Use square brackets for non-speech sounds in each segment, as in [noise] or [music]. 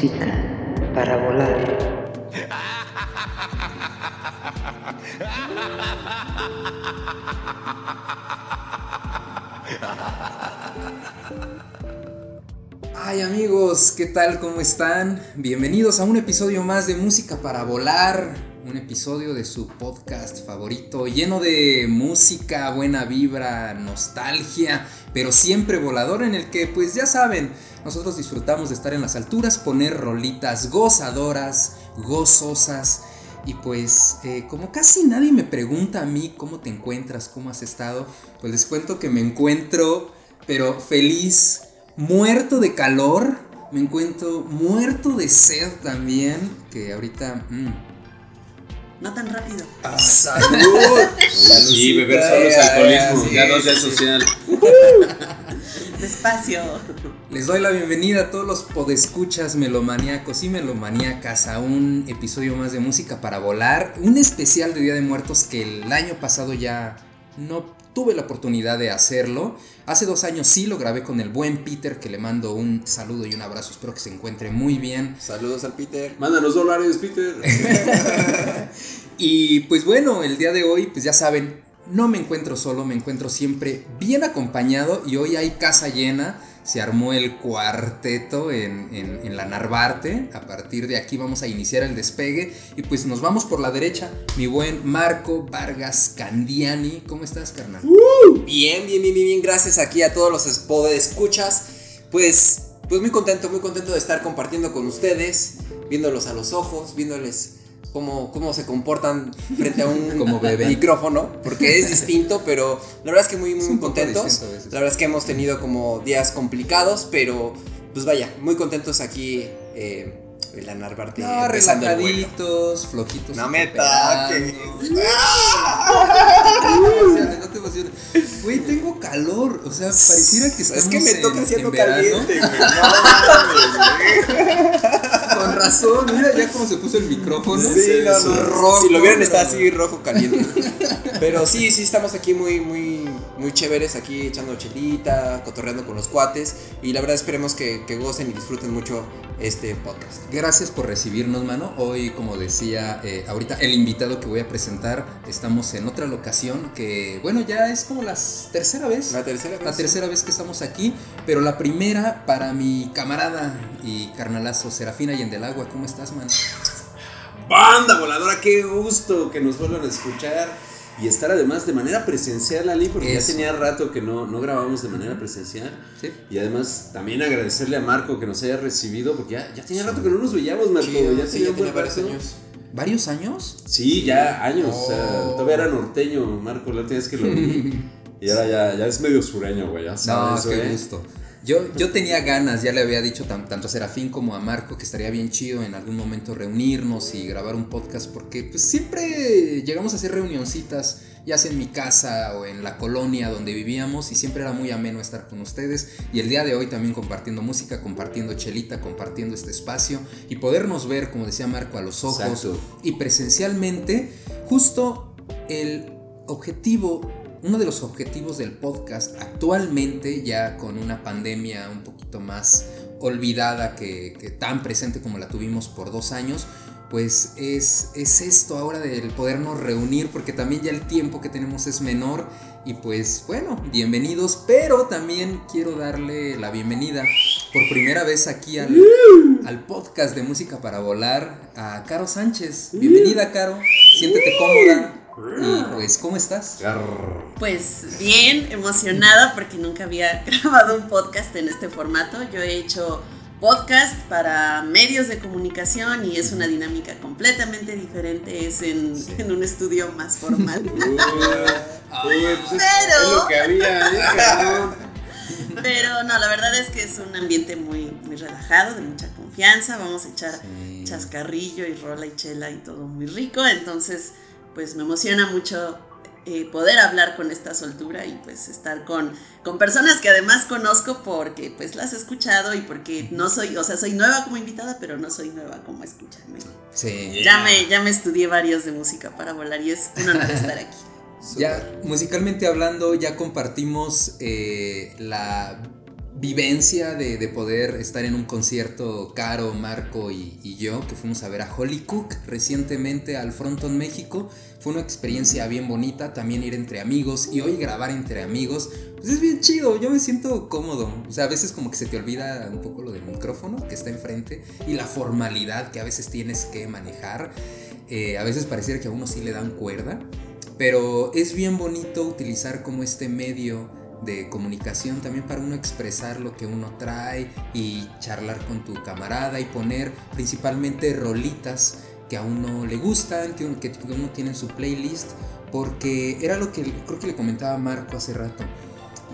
música para volar. Ay amigos, ¿qué tal? ¿Cómo están? Bienvenidos a un episodio más de Música para Volar, un episodio de su podcast favorito, lleno de música, buena vibra, nostalgia, pero siempre volador en el que pues ya saben, nosotros disfrutamos de estar en las alturas, poner rolitas gozadoras, gozosas. Y pues eh, como casi nadie me pregunta a mí cómo te encuentras, cómo has estado, pues les cuento que me encuentro, pero feliz, muerto de calor, me encuentro muerto de sed también, que ahorita... mm, No tan rápido. ah, ¡Salud! Sí, beber solo es alcoholismo, Sí, ya no es sí, sí. social. Despacio. Les doy la bienvenida a todos los podescuchas melomaníacos y melomaníacas a un episodio más de Música para Volar, un especial de Día de Muertos que el año pasado ya no tuve la oportunidad de hacerlo. Hace dos años sí lo grabé con el buen Peter, que le mando un saludo y un abrazo, espero que se encuentre muy bien. Saludos al Peter. Mándanos dólares, Peter. [laughs] Y pues bueno, el día de hoy, pues ya saben, no me encuentro solo, me encuentro siempre bien acompañado y hoy hay casa llena. Se armó el cuarteto en, en- en la Narvarte. A partir de aquí vamos a iniciar el despegue. Y pues nos vamos por la derecha. Mi buen Marco Vargas Candiani. ¿Cómo estás, carnal? Bien, bien, bien, bien, bien. Gracias aquí a todos los de escuchas. Pues, pues muy contento, muy contento de estar compartiendo con ustedes, viéndolos a los ojos, viéndoles cómo, cómo se comportan frente a un [laughs] Como bebé. micrófono, porque es [laughs] distinto, pero la verdad es que muy, muy contentos. La verdad es que hemos tenido como días complicados, pero pues vaya, muy contentos aquí eh, en la Narvarte. No, el relajaditos, flojitos. No me toques. [laughs] No te emociones, no te emociones. Güey, tengo calor. O sea, pareciera que estamos Es que me toca verano. caliente, güey. No razón, mira ya cómo se puso el micrófono. Sí, no, no. rojo, si lo vieran está así rojo caliente. [laughs] Pero sí, sí estamos aquí muy, muy, muy chéveres, aquí echando chelita, cotorreando con los cuates. Y la verdad esperemos que, que gocen y disfruten mucho este podcast. Gracias por recibirnos, mano. Hoy, como decía eh, ahorita, el invitado que voy a presentar, estamos en otra locación que, bueno, ya es como la tercera vez. La tercera vez. La tercera vez que estamos aquí, pero la primera para mi camarada y carnalazo Serafina y en del agua. ¿Cómo estás, man? Banda voladora, qué gusto que nos vuelvan a escuchar y estar además de manera presencial, Ali, porque Eso. ya tenía rato que no, no grabamos de manera presencial. Sí. Y además también agradecerle a Marco que nos haya recibido, porque ya, ya tenía rato que no nos veíamos, Marco. Sí, ya sí, tenía ya varios años. ¿Varios años? Sí, ya años. o sea, todavía era norteño, Marco, la última vez que lo vi. [laughs] y ahora ya, ya es medio sureño, güey. Ya No, sabes, qué güey. gusto. Yo, yo tenía ganas, ya le había dicho tan- tanto a Serafín como a Marco que estaría bien chido en algún momento reunirnos y grabar un podcast porque pues siempre llegamos a hacer reunioncitas, ya sea en mi casa o en la colonia donde vivíamos y siempre era muy ameno estar con ustedes y el día de hoy también compartiendo música, compartiendo chelita, compartiendo este espacio y podernos ver, como decía Marco, a los ojos Exacto. y presencialmente, justo el objetivo, uno de los objetivos del podcast actualmente, ya con una pandemia un poquito más olvidada que, que tan presente como la tuvimos por dos años, pues es, es esto ahora del podernos reunir, porque también ya el tiempo que tenemos es menor. Y pues bueno, bienvenidos, pero también quiero darle la bienvenida por primera vez aquí al, al podcast de Música para Volar a Caro Sánchez. Bienvenida, Caro. Siéntete cómoda. Y pues, ¿cómo estás? Pues bien, emocionada porque nunca había [laughs] grabado un podcast en este formato. Yo he hecho podcast para medios de comunicación y es una dinámica completamente diferente. Es en, Sí. en un estudio más formal. [laughs] Pues es, Pero- es lo que había. [laughs] Pero no, la verdad es que es un ambiente muy, muy relajado, de mucha confianza. Vamos a echar Sí. chascarrillo y rola y chela y todo muy rico. Entonces, pues me emociona mucho eh, poder hablar con esta soltura y pues estar con, con personas que además conozco porque pues las he escuchado y porque no soy, o sea, soy nueva como invitada, pero no soy nueva como escucharme. Sí. Ya me, ya me estudié varios de música para volar y es un honor [laughs] estar aquí. Ya musicalmente hablando, ya compartimos eh, la vivencia de, de poder estar en un concierto, Caro, Marco y, y yo, que fuimos a ver a Holly Cook recientemente al Fronton México. Fue una experiencia bien bonita, también ir entre amigos y hoy grabar entre amigos, pues es bien chido, yo me siento cómodo. O sea, a veces como que se te olvida un poco lo del micrófono que está enfrente y la formalidad que a veces tienes que manejar. Eh, a veces pareciera que a uno sí le dan cuerda, pero es bien bonito utilizar como este medio de comunicación también para uno expresar lo que uno trae y charlar con tu camarada y poner principalmente rolitas que a uno le gustan, que uno, que uno tiene en su playlist, porque era lo que creo que le comentaba Marco hace rato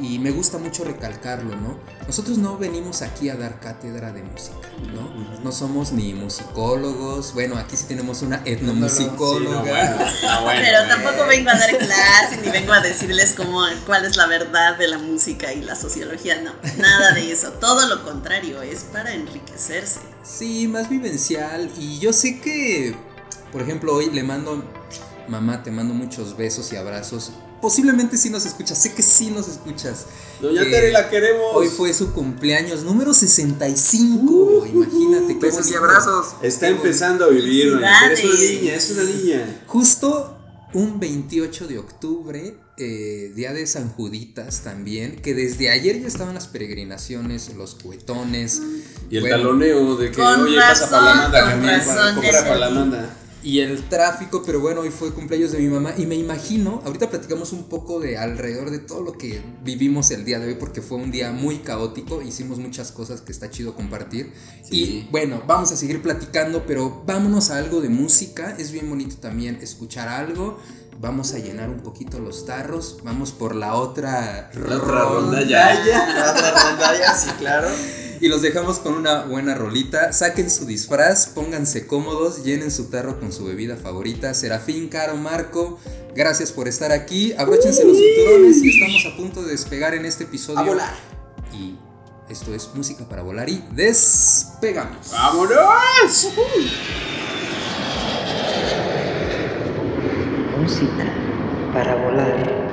y me gusta mucho recalcarlo, ¿no? Nosotros no venimos aquí a dar cátedra de música, ¿no? No somos ni musicólogos, bueno, aquí sí tenemos una etnomusicóloga. Sí, no, bueno, no, bueno, [laughs] Pero tampoco vengo a dar clase ni vengo a decirles cómo, cuál es la verdad de la música y la sociología, no, nada de eso, todo lo contrario, es para enriquecerse. Sí, más vivencial y yo sé que, por ejemplo, hoy le mando, mamá, te mando muchos besos y abrazos. Posiblemente sí nos escuchas, sé que sí nos escuchas. Doña Eh, Tere, la queremos. Hoy fue su cumpleaños número 65, imagínate qué Besos y abrazos. Está empezando a vivir, doña Tere. Es una niña, es una niña. Justo un 28 de octubre, eh, día de San Juditas también, que desde ayer ya estaban las peregrinaciones, los cuetones. Y el bueno, taloneo de que, oye, pasa para la razón, manda, con también, para razón, comprar ya Y el tráfico, pero bueno, hoy fue cumpleaños de mi mamá y me imagino, ahorita platicamos un poco de alrededor de todo lo que vivimos el día de hoy porque fue un día muy caótico, hicimos muchas cosas que está chido compartir. Sí. Y bueno, vamos a seguir platicando, pero vámonos a algo de música, es bien bonito también escuchar algo. Vamos a llenar un poquito los tarros, vamos por la otra La otra ronda ya. La otra rondalla, sí, claro. Y los dejamos con una buena rolita. Saquen su disfraz, pónganse cómodos, llenen su tarro con su bebida favorita. Serafín, Caro, Marco, gracias por estar aquí. Abróchense los cinturones y estamos a punto de despegar en este episodio. A volar. Y esto es Música para Volar y despegamos. ¡Vámonos! Música para volar.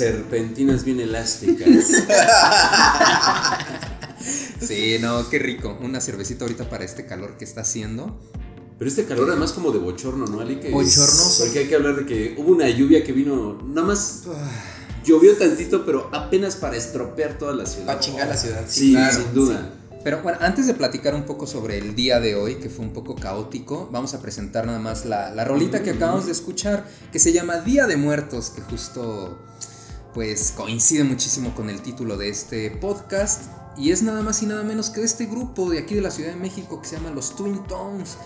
Serpentinas bien elásticas. [laughs] Sí, no, qué rico. Una cervecita ahorita para este calor que está haciendo. Pero este calor además como de bochorno, ¿no, Ali? Que Bochornoso. Porque hay que hablar de que hubo una lluvia que vino, nada más llovió tantito, pero apenas para estropear toda la ciudad. Para chingar la ciudad. Sí, claro, sin duda. Pero bueno, antes de platicar un poco sobre el día de hoy, que fue un poco caótico, vamos a presentar nada más la, la rolita que acabamos de escuchar, que se llama Día de Muertos, que justo pues coincide muchísimo con el título de este podcast. Y es nada más y nada menos que de este grupo de aquí de la Ciudad de México que se llama los Twin Tones.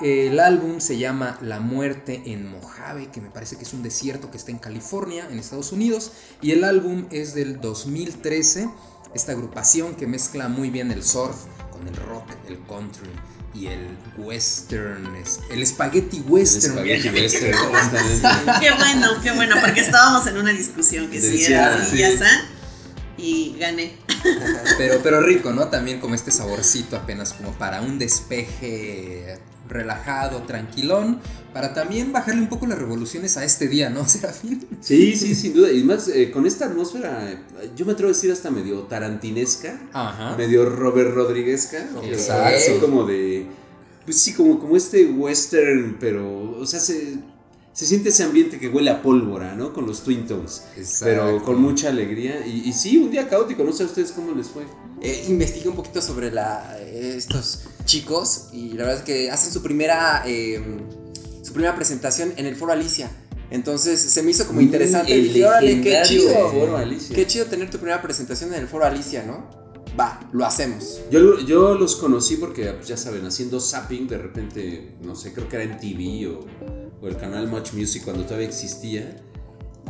El álbum se llama La muerte en Mojave, que me parece que es un desierto que está en California, en Estados Unidos. Y el álbum es del 2013. Esta agrupación que mezcla muy bien el surf con el rock, el country y el western, es- el spaghetti western. Spaghetti western, [laughs] Qué bueno, qué bueno, porque estábamos en una discusión que sí era así, sí. ya está. Y gané. Pero, pero rico, ¿no? También como este saborcito apenas como para un despeje relajado, tranquilón, para también bajarle un poco las revoluciones a este día, ¿no, [laughs] Serafín? Sí, sí, sin duda. Y más eh, con esta atmósfera, eh, yo me atrevo a decir hasta medio tarantinesca, Ajá. medio Robert Rodríguezca. o- Exacto. Así como de. Pues sí, como, como este western, pero. O sea, se, se siente ese ambiente que huele a pólvora, ¿no? Con los Twin Tones. Pero con mucha alegría. Y, y sí, un día caótico. No sé a ustedes cómo les fue. Eh, investigué un poquito sobre la, eh, estos chicos y la verdad es que hacen su primera, eh, su primera presentación en el Foro Alicia. Entonces se me hizo como interesante. El Dije, órale, qué chido. Foro Alicia. Qué chido tener tu primera presentación en el Foro Alicia, ¿no? Va, lo hacemos. Yo, yo los conocí porque, pues, ya saben, haciendo zapping, de repente, no sé, creo que era en TV o, o el canal Much Music cuando todavía existía.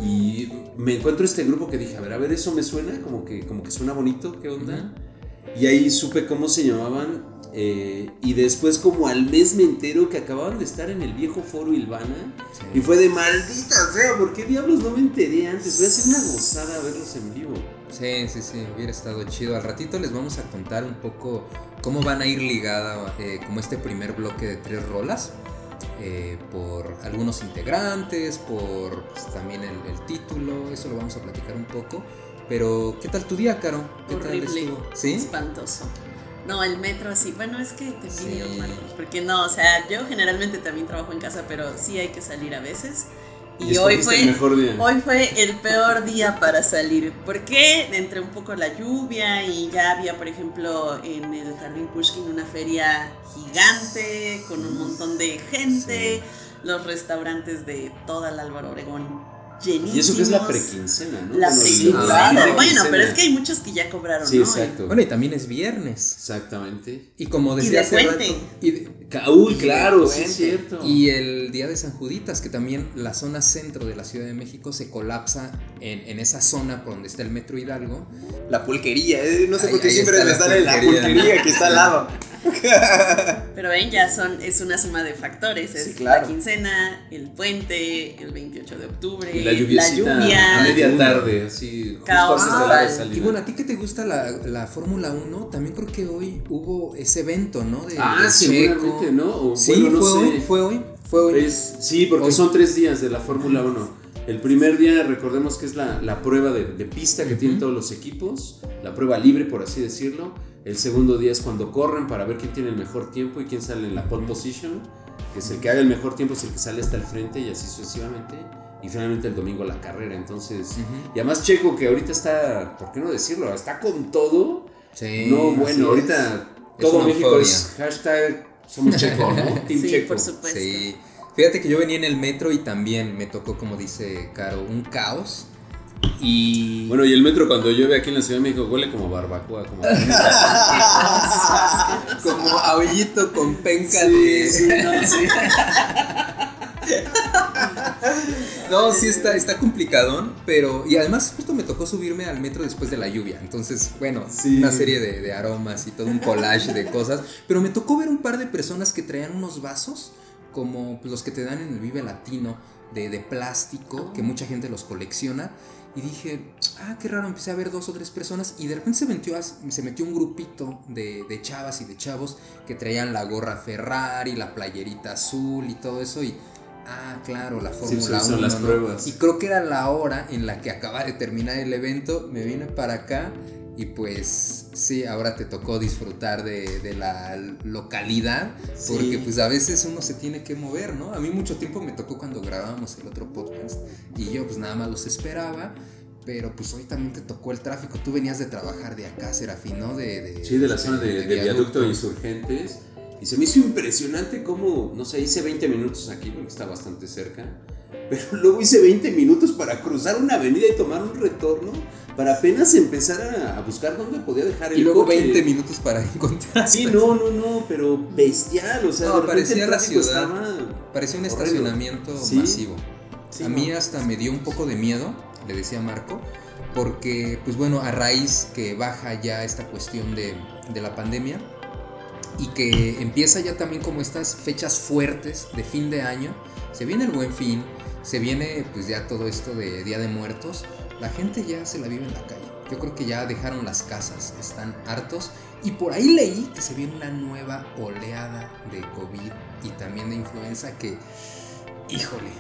Y me encuentro este grupo que dije, a ver, a ver, eso me suena, como que, como que suena bonito, ¿qué onda? Y ahí supe cómo se llamaban. eh, y después, como al mes me entero que acababan de estar en el viejo foro Ilvana. Y fue de maldita sea, ¿por qué diablos no me enteré antes? Voy a hacer una gozada verlos en vivo. Sí, sí, sí, hubiera estado chido. Al ratito les vamos a contar un poco cómo van a ir ligada eh, como este primer bloque de tres rolas. Eh, por algunos integrantes, por pues, también el, el título, eso lo vamos a platicar un poco. Pero, ¿qué tal tu día, Caro? ¿Qué tal Horrible. estuvo? ¿Sí? Espantoso. No, el metro sí. Bueno, es que te envidio, Sí. Marcos. Porque no, o sea, yo generalmente también trabajo en casa, pero sí hay que salir a veces. Y, Y hoy fue, el mejor día. hoy fue el peor día para salir. Porque entre un poco la lluvia y ya había, por ejemplo, en el Jardín Pushkin una feria gigante con un montón de gente. Los restaurantes de toda la Álvaro Obregón llenísimos. Y eso que es la prequincena, ¿no? La Bueno, el- prequincena. Bueno, pero es que hay muchos que ya cobraron, Sí, ¿no? exacto. Bueno, y también es viernes. Exactamente. Y como Y decía de hace puente. rato, y de- Uy, claro, sí es cierto. Y el día de San Juditas, que también la zona centro de la Ciudad de México se colapsa en, en esa zona por donde está el Metro Hidalgo. La pulquería, eh, no sé Ahí- por qué siempre me sale la pulquería. que está al lado. [laughs] Pero ven, ya son, es una suma de factores. Es Sí, claro. la quincena, el puente, el 28 de octubre, Y la lluvia. a media tarde, así, justo Caos antes de la salida. Y bueno, a ti que te gusta la, la Fórmula 1, también creo que hoy hubo ese evento, ¿no? De, Ah, de ¿no? O, Sí, bueno, no fue, sé. hoy, fue hoy, fue hoy. Es- sí, porque Hoy. son tres días de la Fórmula 1. El primer día, recordemos que es la, la prueba de, de pista que tienen todos los equipos, la prueba libre, por así decirlo. El segundo día es cuando corren para ver quién tiene el mejor tiempo y quién sale en la pole position, que es el que haga el mejor tiempo, es el que sale hasta el frente y así sucesivamente. Y finalmente el domingo la carrera. Entonces, y además Checo, que ahorita está, ¿por qué no decirlo? Está con todo. Sí, no, bueno, ahorita Es todo México es hashtag somos Checo, ¿no? [laughs] Team Sí, Checo. por supuesto. Sí. Fíjate que yo venía en el metro y también me tocó, como dice Caro, un caos. Y. Bueno, y el metro cuando llueve aquí en la Ciudad de México huele como barbacoa, como [laughs] Como aullito con penca Sí, de. sí, no, sí. [laughs] [laughs] No, sí está, está complicadón, pero. Y además, justo me tocó subirme al metro después de la lluvia. Entonces, bueno, Sí. una serie de, de aromas y todo un collage de cosas. Pero me tocó ver un par de personas que traían unos vasos como los que te dan en el Vive Latino de, de plástico, que mucha gente los colecciona. Y dije, ah, qué raro, empecé a ver dos o tres personas y de repente se metió, a- se metió un grupito de, de chavas y de chavos que traían la gorra Ferrari, la playerita azul y todo eso y... Ah, claro, la Fórmula sí, son 1. las ¿no? pruebas. Y creo que era la hora en la que acaba de terminar el evento. Me vine para acá y pues sí, ahora te tocó disfrutar de, de la localidad. Sí. Porque pues a veces uno se tiene que mover, ¿no? A mí mucho tiempo me tocó cuando grabábamos el otro podcast y yo pues nada más los esperaba. Pero pues hoy también te tocó el tráfico. Tú venías de trabajar de acá, Serafín, ¿no? De, de- Sí, de la zona de, de viaducto de insurgentes. Y se me hizo impresionante cómo, no sé, hice 20 minutos aquí porque está bastante cerca. Pero [laughs] luego hice 20 minutos para cruzar una avenida y tomar un retorno para apenas empezar a, a buscar dónde podía dejar el Y luego coche. 20 minutos para [laughs] encontrar. Sí, no, no, no, pero bestial, o sea, No, parecía la ciudad. Parecía un Horrible. estacionamiento Sí. masivo. Sí, a no. mí hasta me dio un poco de miedo, le decía Marco, porque, pues bueno, a raíz que baja ya esta cuestión de, de la pandemia y que empieza ya también como estas fechas fuertes de fin de año, se viene el buen fin, se viene pues ya todo esto de Día de Muertos, la gente ya se la vive en la calle. Yo creo que ya dejaron las casas, están hartos. Y por ahí leí que se viene una nueva oleada de COVID y también de influenza que, híjole,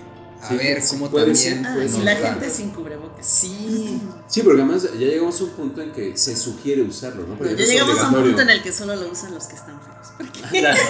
a Sí, ver cómo puede también... ser, Ah, puede la gente sin cubrebocas. Sí. Sí, porque además ya llegamos a un punto en que se sugiere usarlo, ¿no? Porque Ya llegamos a un punto en el que solo lo usan los que están feos. Porque Claro.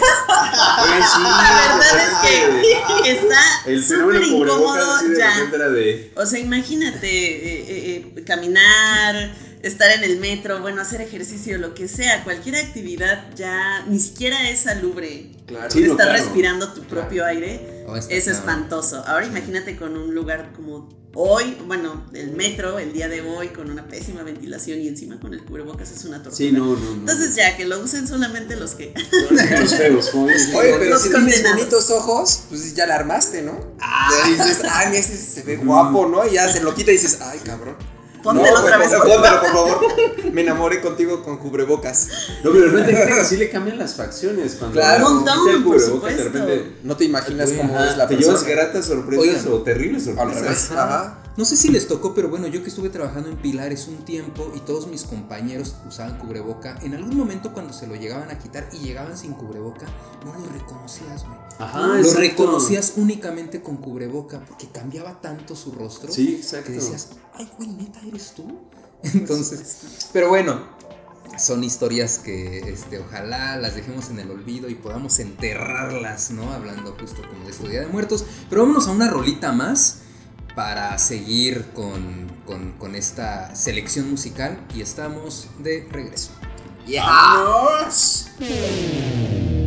Oigan, [laughs] sí, la verdad es que está súper incómodo sí ya. de... O sea, imagínate eh, eh, eh, caminar, estar en el metro, bueno, hacer ejercicio, lo que sea, cualquier actividad ya ni siquiera es salubre. Claro. Sí, no, estar claro. respirando tu propio aire Oh, es cabrón. espantoso. Ahora imagínate con un lugar como hoy, bueno, el metro, el día de hoy, con una pésima ventilación y encima con el cubrebocas es una tortura. Sí, no, no, no. Entonces ya, que lo usen solamente los que... Los feos. [laughs] Oye, pero Los si tienes bonitos ojos, pues ya la armaste, ¿no? Ya dices, ay, mira, ese se ve guapo, ¿no? Y ya se lo quita y dices, ay, cabrón. Póntelo No, otra vez. Póntelo, por favor. Me enamoré contigo con cubrebocas. No, pero de repente sí le cambian las facciones cuando Claro. Un montón, por de repente No te imaginas cómo ajá, es la te persona. llevas gratas sorpresas Oigan. o terribles Al sorpresas. revés. Ajá. No sé si les tocó, pero bueno, yo que estuve trabajando en Pilares un tiempo y todos mis compañeros usaban cubreboca, en algún momento cuando se lo llegaban a quitar y llegaban sin cubreboca, no lo reconocías, güey. Ajá, lo exacto. reconocías únicamente con cubreboca porque cambiaba tanto su rostro Sí, exacto. que decías, ay, güey, neta, eres tú. [laughs] Entonces, pero bueno, son historias que este, ojalá las dejemos en el olvido y podamos enterrarlas, ¿no? Hablando justo como de este Día de Muertos. Pero vámonos a una rolita más para seguir con, con- con esta selección musical y estamos de regreso. Thank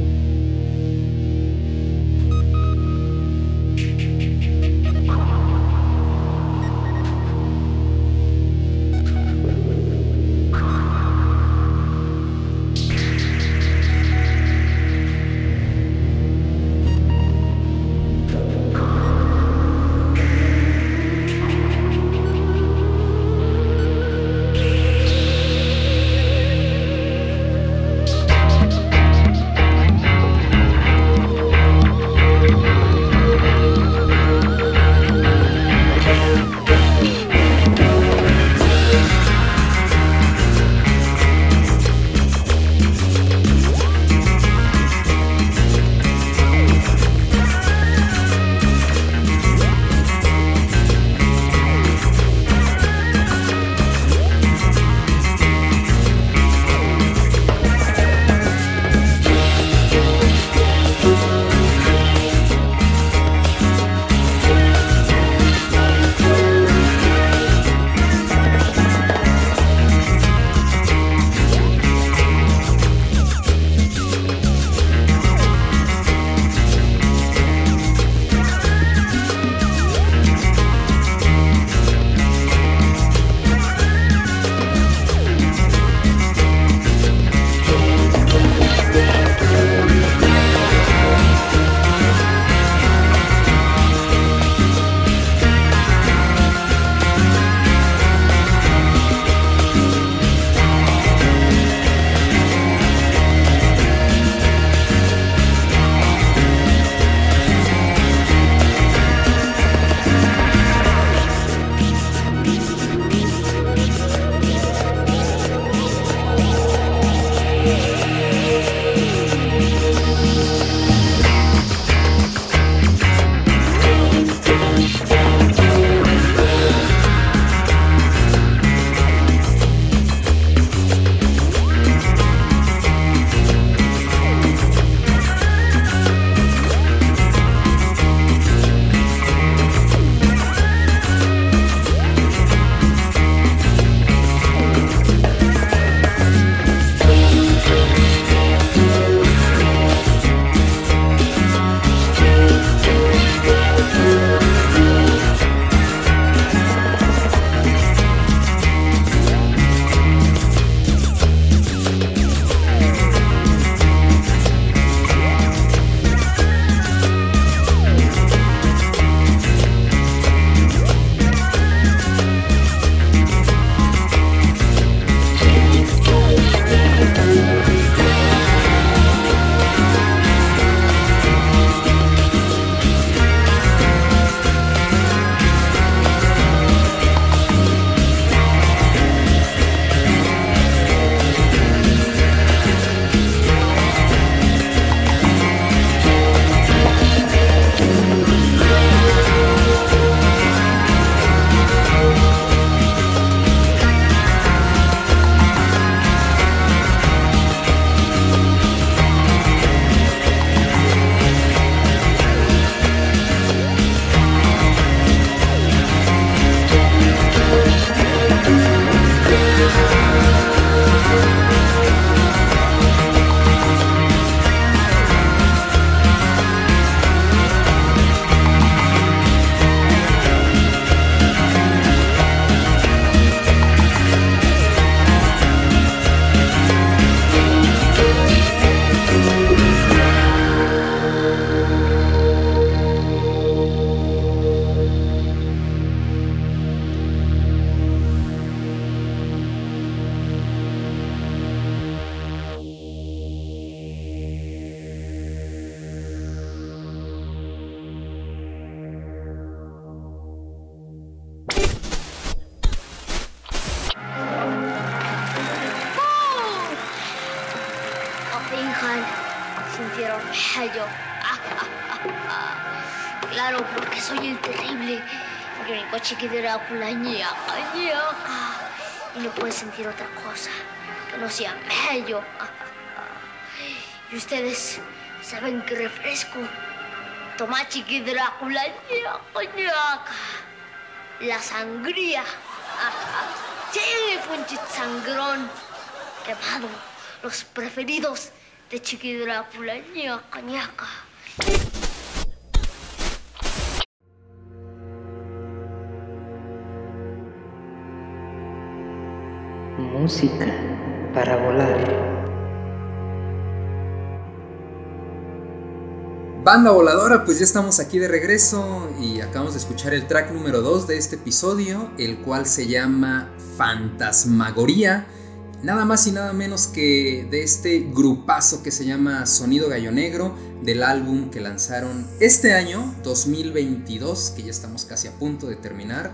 chiqui Drácula. La sangría. [laughs] Sí, Funchit Sangrón. Quemado. Los preferidos de Chiqui Drácula. Música para volar. Banda voladora, pues ya estamos aquí de regreso y acabamos de escuchar el track número 2 de este episodio, el cual se llama Fantasmagoría. Nada más y nada menos que de este grupazo que se llama Sonido Gallo Negro, del álbum que lanzaron este año, 2022, que ya estamos casi a punto de terminar.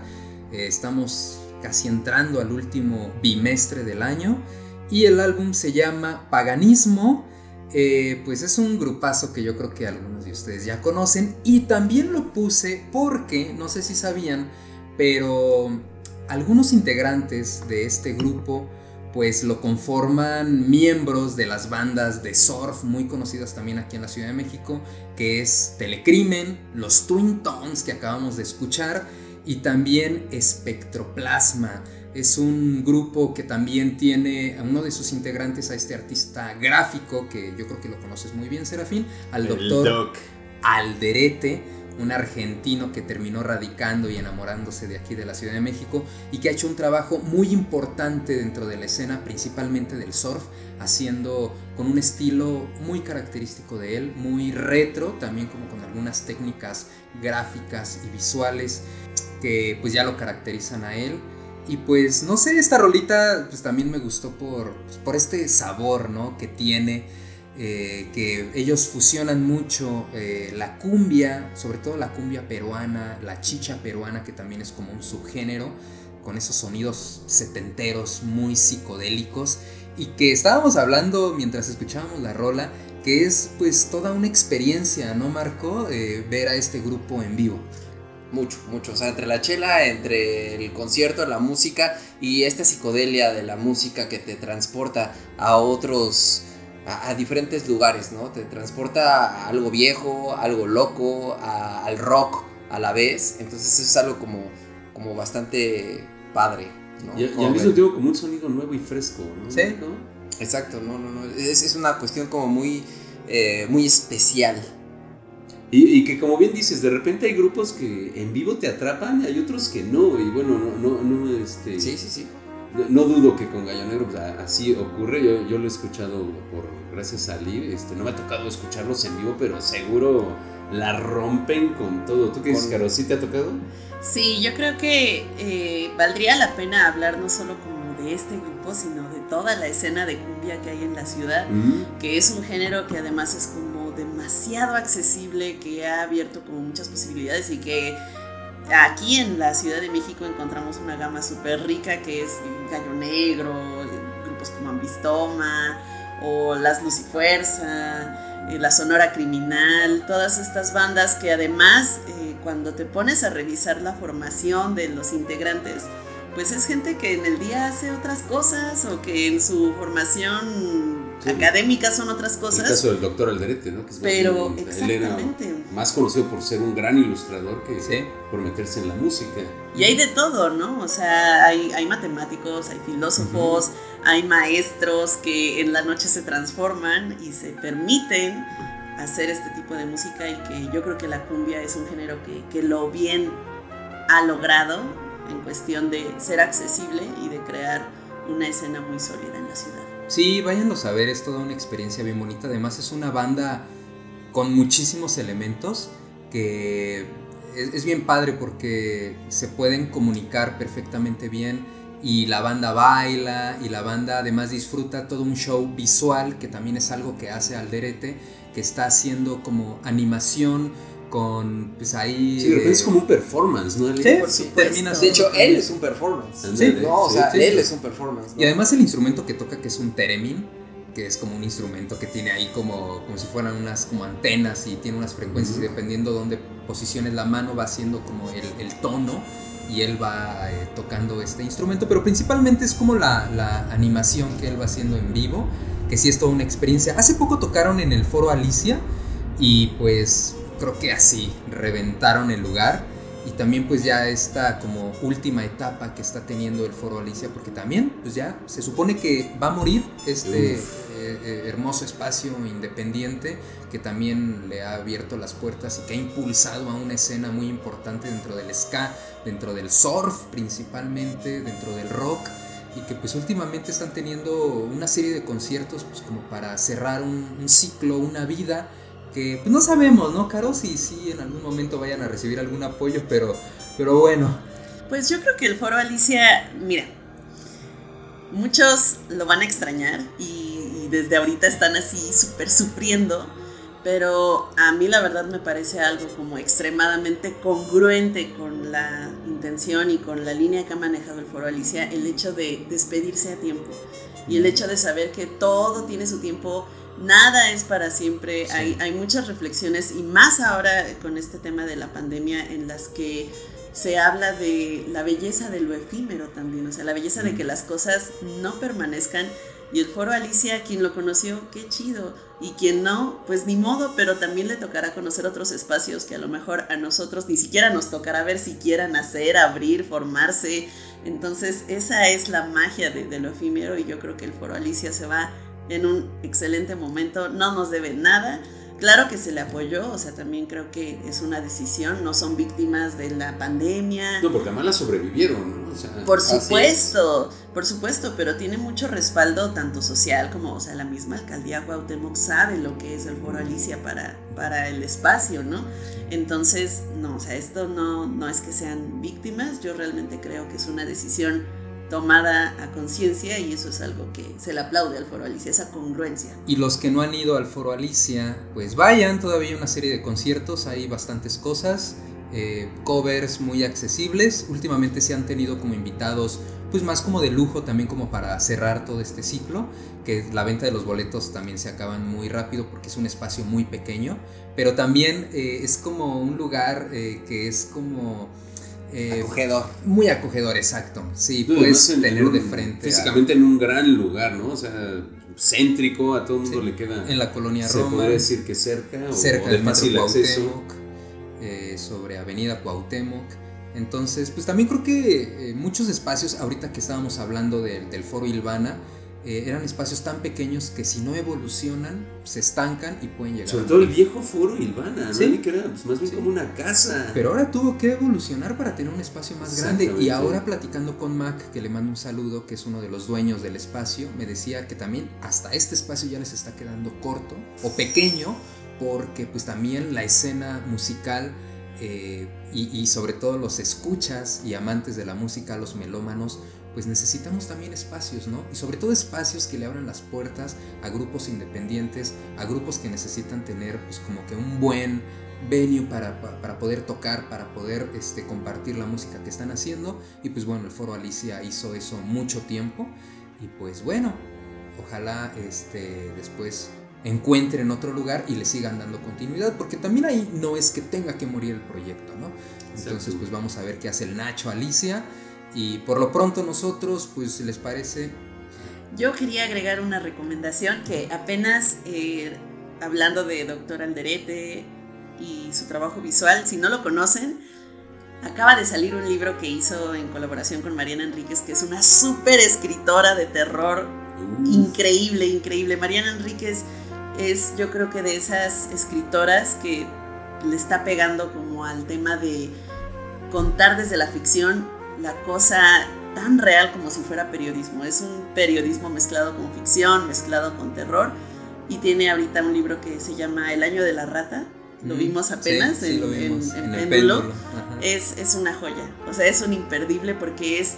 Eh, estamos casi entrando al último bimestre del año. Y el álbum se llama Paganismo. Eh, pues es un grupazo que yo creo que algunos de ustedes ya conocen. Y también lo puse porque, no sé si sabían, pero algunos integrantes de este grupo pues lo conforman miembros de las bandas de surf muy conocidas también aquí en la Ciudad de México, que es Telecrimen, los Twin Tones que acabamos de escuchar y también Espectroplasma. Es un grupo que también tiene a uno de sus integrantes, a este artista gráfico, que yo creo que lo conoces muy bien, Serafín, al El doctor Doc. Alderete, un argentino que terminó radicando y enamorándose de aquí de la Ciudad de México y que ha hecho un trabajo muy importante dentro de la escena, principalmente del surf, haciendo con un estilo muy característico de él, muy retro, también como con algunas técnicas gráficas y visuales que pues ya lo caracterizan a él. Y pues no sé, esta rolita pues también me gustó por, por este sabor, ¿no? Que tiene, eh, que ellos fusionan mucho eh, la cumbia, sobre todo la cumbia peruana, la chicha peruana, que también es como un subgénero, con esos sonidos setenteros muy psicodélicos. Y que estábamos hablando mientras escuchábamos la rola, que es pues toda una experiencia, ¿no, Marco? Eh, ver a este grupo en vivo. Mucho, mucho. O sea, entre la chela, entre el concierto, la música y esta psicodelia de la música que te transporta a otros, a, a diferentes lugares, ¿no? Te transporta a algo viejo, a algo loco, a- al rock a la vez. Entonces eso es algo como, como bastante padre, ¿no? Y, y al mismo tiempo como un sonido nuevo y fresco, ¿no? Sí. ¿No? Exacto, no, no, no. Es, es una cuestión como muy, eh, muy especial. Y, y que como bien dices, de repente hay grupos que en vivo te atrapan y hay otros que no. Y bueno, no, no, no, este, Sí, sí, sí. no, no dudo que con Gallo Negro pues, así ocurre. Yo, yo lo he escuchado por gracias a Lee. Este, no me ha tocado escucharlos en vivo, pero seguro la rompen con todo. ¿Tú qué dices, Con- Caro? ¿Sí te ha tocado? Sí, yo creo que eh, valdría la pena hablar no solo como de este grupo, sino de toda la escena de cumbia que hay en la ciudad, Mm. que es un género que además es como demasiado accesible, que ha abierto como muchas posibilidades y que aquí en la Ciudad de México encontramos una gama súper rica que es Gallo Negro, grupos como Ambistoma o Las Lucifuerza, eh, la Sonora Criminal, todas estas bandas que además eh, cuando te pones a revisar la formación de los integrantes, pues es gente que en el día hace otras cosas o que en su formación Sí. académica son otras El cosas. caso del doctor Alderete, ¿no? Que es más Pero, bien, exactamente. más conocido por ser un gran ilustrador que Sí. por meterse en la música. Y hay de todo, ¿no? O sea, hay, hay matemáticos, hay filósofos, hay maestros que en la noche se transforman y se permiten hacer este tipo de música y que yo creo que la cumbia es un género que, que lo bien ha logrado en cuestión de ser accesible y de crear una escena muy sólida en la ciudad. Sí, váyanlos a ver, es toda una experiencia bien bonita. Además es una banda con muchísimos elementos que es, es bien padre porque se pueden comunicar perfectamente bien y la banda baila y la banda además disfruta todo un show visual que también es algo que hace Alderete, que está haciendo como animación con pues ahí... Sí, de repente es como un performance, ¿no? Sí, sí, terminas De hecho, él es un performance. Ándale, No, o sí, sea, sí, él sí. es un performance. ¿no? Y además el instrumento que toca, que es un theremin, que es como un instrumento que tiene ahí como, como si fueran unas como antenas y tiene unas frecuencias y dependiendo dónde posiciones la mano va haciendo como el, el tono y él va eh, tocando este instrumento, pero principalmente es como la, la, animación que él va haciendo en vivo, que sí es toda una experiencia. Hace poco tocaron en el foro Alicia y pues creo que así reventaron el lugar. Y también pues ya esta como última etapa que está teniendo el foro Alicia, porque también pues ya se supone que va a morir este eh, eh, hermoso espacio independiente que también le ha abierto las puertas y que ha impulsado a una escena muy importante dentro del ska, dentro del surf principalmente, dentro del rock. Y que pues últimamente están teniendo una serie de conciertos pues como para cerrar un, un ciclo, una vida que pues no sabemos, ¿no, Caro? Si sí, en algún momento vayan a recibir algún apoyo, pero, pero bueno. Pues yo creo que el foro Alicia, mira, muchos lo van a extrañar y, y desde ahorita están así súper sufriendo, pero a mí la verdad me parece algo como extremadamente congruente con la intención y con la línea que ha manejado el foro Alicia, el hecho de despedirse a tiempo y el hecho de saber que todo tiene su tiempo nada es para siempre. Sí. Hay, hay, muchas reflexiones y más ahora con este tema de la pandemia en las que se habla de la belleza de lo efímero también, o sea, la belleza mm. de que las cosas no permanezcan. Y el foro Alicia, quien lo conoció, qué chido. Y quien no, pues ni modo, pero también le tocará conocer otros espacios que a lo mejor a nosotros ni siquiera nos tocará ver si quieran hacer, abrir, formarse. Entonces, esa es la magia de, de lo efímero y yo creo que el foro Alicia se va en un excelente momento, no nos debe nada. Claro que se le apoyó, o sea, también creo que es una decisión, no son víctimas de la pandemia. No, porque además la sobrevivieron, ¿no? O sea, por supuesto, por supuesto, pero tiene mucho respaldo tanto social como, o sea, la misma alcaldía Cuauhtémoc sabe lo que es el Foro Alicia para, para el espacio, ¿no? Entonces, no, o sea, esto no, no es que sean víctimas, yo realmente creo que es una decisión tomada a conciencia y eso es algo que se le aplaude al Foro Alicia, esa congruencia. Y los que no han ido al Foro Alicia, pues vayan, todavía hay una serie de conciertos, hay bastantes cosas, eh, covers muy accesibles, últimamente se han tenido como invitados pues más como de lujo también como para cerrar todo este ciclo, que la venta de los boletos también se acaban muy rápido porque es un espacio muy pequeño, pero también eh, es como un lugar eh, que es como eh, acogedor. Muy acogedor, exacto. Sí, no, puedes tener un, de frente. Físicamente a... en un gran lugar, ¿no? O sea, céntrico, a todo el mundo sí. le queda. En la colonia se Roma. Se podría decir que cerca, cerca o del de fácil acceso. Eh, sobre Avenida Cuauhtémoc. Entonces, pues también creo que eh, muchos espacios, ahorita que estábamos hablando de, del Foro Ilvana, eh, eran espacios tan pequeños que si no evolucionan, se estancan y pueden llegar. Sobre todo el viejo foro Ilvana, ¿Sí? ¿no? que era pues, más bien sí. como una casa. Pero ahora tuvo que evolucionar para tener un espacio más grande. Y ahora platicando con Mac, que le mando un saludo, que es uno de los dueños del espacio, me decía que también hasta este espacio ya les está quedando corto o pequeño, porque pues también la escena musical eh, y, y sobre todo los escuchas y amantes de la música, los melómanos, pues necesitamos también espacios, ¿no? Y sobre todo espacios que le abran las puertas a grupos independientes, a grupos que necesitan tener pues como que un buen venue para, para poder tocar, para poder este, compartir la música que están haciendo. Y pues bueno, el Foro Alicia hizo eso mucho tiempo. Y pues bueno, ojalá este, después encuentren otro lugar y le sigan dando continuidad, porque también ahí no es que tenga que morir el proyecto, ¿no? Entonces pues vamos a ver qué hace el Nacho Alicia. Y por lo pronto nosotros, pues, ¿les parece? Yo quería agregar una recomendación que apenas, eh, hablando de Doctor Alderete y su trabajo visual, si no lo conocen, acaba de salir un libro que hizo en colaboración con Mariana Enríquez, que es una súper escritora de terror, uh. increíble, increíble. Mariana Enríquez es, yo creo que de esas escritoras que le está pegando como al tema de contar desde la ficción la cosa tan real como si fuera periodismo. Es un periodismo mezclado con ficción, mezclado con terror. Y tiene ahorita un libro que se llama El año de la rata. Lo mm, vimos apenas sí, en, lo vimos. en, en, en péndulo. péndulo. Es, es una joya. O sea, es un imperdible porque es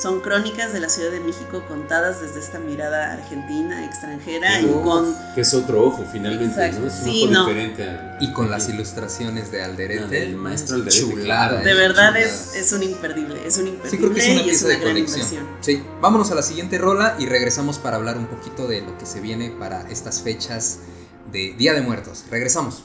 son crónicas de la Ciudad de México contadas desde esta mirada argentina, extranjera y con Que es otro ojo, finalmente, Exacto, ¿no? Es un sí, ojo no. diferente. al- Y con las ilustraciones de Alderete. Del maestro Alderete, Chulada. de verdad es, es un imperdible, es un imperdible Sí, creo que es una y es pieza una de gran colección. Sí, vámonos a la siguiente rola y regresamos para hablar un poquito de lo que se viene para estas fechas de Día de Muertos. Regresamos.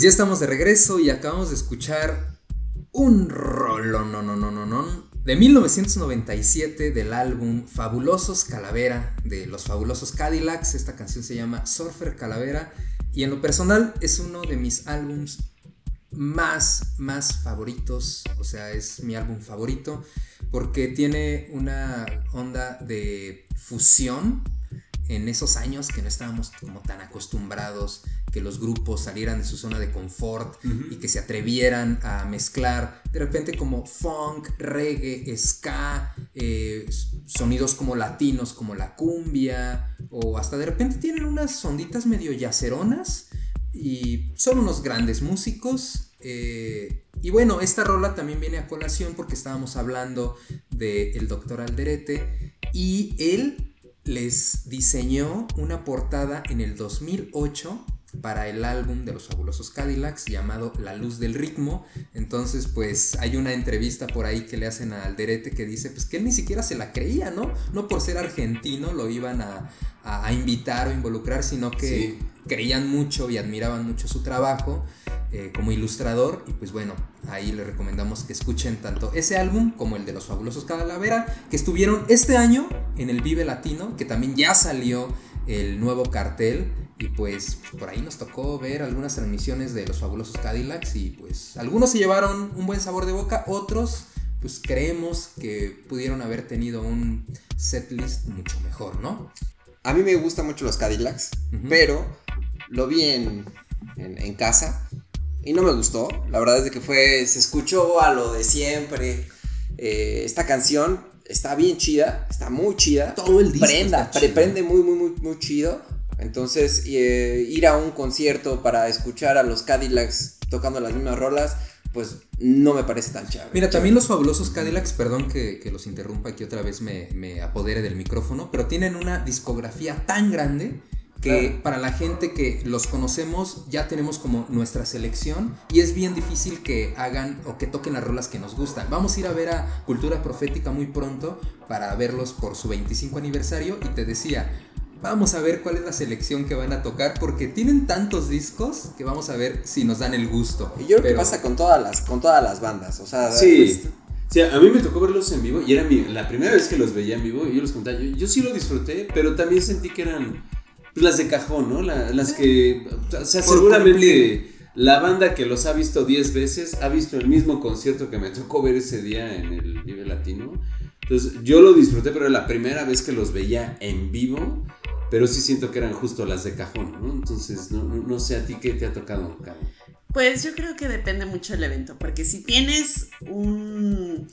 Pues ya estamos de regreso y acabamos de escuchar un rolo no no no no no de 1997 del álbum Fabulosos Calavera de los Fabulosos Cadillacs. Esta canción se llama Surfer Calavera y en lo personal es uno de mis álbums más más favoritos, o sea, es mi álbum favorito porque tiene una onda de fusión en esos años que no estábamos acostumbrados que los grupos salieran de su zona de confort y que se atrevieran a mezclar de repente como funk, reggae, ska, eh, sonidos como latinos como la cumbia o hasta de repente tienen unas onditas medio yaceronas y son unos grandes músicos. eh, y bueno, esta rola también viene a colación porque estábamos hablando del doctor Alderete y él les diseñó una portada en el 2008 para el álbum de los fabulosos Cadillacs llamado La Luz del Ritmo. Entonces, pues hay una entrevista por ahí que le hacen a Alderete que dice pues que él ni siquiera se la creía, ¿no? No por ser argentino lo iban a, a- invitar o involucrar, sino que Sí. creían mucho y admiraban mucho su trabajo eh, como ilustrador. Y pues bueno, ahí les recomendamos que escuchen tanto ese álbum como el de los fabulosos Calavera, que estuvieron este año en el Vive Latino, que también ya salió el nuevo cartel. Y pues por ahí nos tocó ver algunas transmisiones de los fabulosos Cadillacs y pues algunos se llevaron un buen sabor de boca, otros pues creemos que pudieron haber tenido un setlist mucho mejor, ¿no? A mí me gustan mucho los Cadillacs, pero lo vi en, en- en casa y no me gustó. La verdad es de que fue, se escuchó a lo de siempre. Eh, esta canción está bien chida, está muy chida. Todo el disco Prenda, pre- prende muy, muy, muy, muy chido. Entonces, eh, ir a un concierto para escuchar a los Cadillacs tocando las mismas rolas, pues no me parece tan chévere. Mira, también los fabulosos Cadillacs, perdón que, que los interrumpa aquí otra vez me, me apodere del micrófono, pero tienen una discografía tan grande que Claro. para la gente que los conocemos ya tenemos como nuestra selección y es bien difícil que hagan o que toquen las rolas que nos gustan. Vamos a ir a ver a Cultura Profética muy pronto para verlos por su 25 aniversario y te decía, vamos a ver cuál es la selección que van a tocar porque tienen tantos discos que vamos a ver si nos dan el gusto. Y yo creo que pasa con todas las, con todas las bandas. O sea, Sí. pues, Sí, a mí me tocó verlos en vivo y era mi- la primera vez que los veía en vivo y yo los contaba. Yo, yo sí lo disfruté, pero también sentí que eran pues, las de cajón, ¿no? La- las que. O sea, Por seguramente cumplir. la banda que los ha visto 10 veces ha visto el mismo concierto que me tocó ver ese día en el Vive Latino. Entonces, yo lo disfruté, pero era la primera vez que los veía en vivo. Pero sí siento que eran justo las de cajón, ¿no? Entonces, no, sé a ti qué te ha tocado. Pues yo creo que depende mucho del evento, porque si tienes un...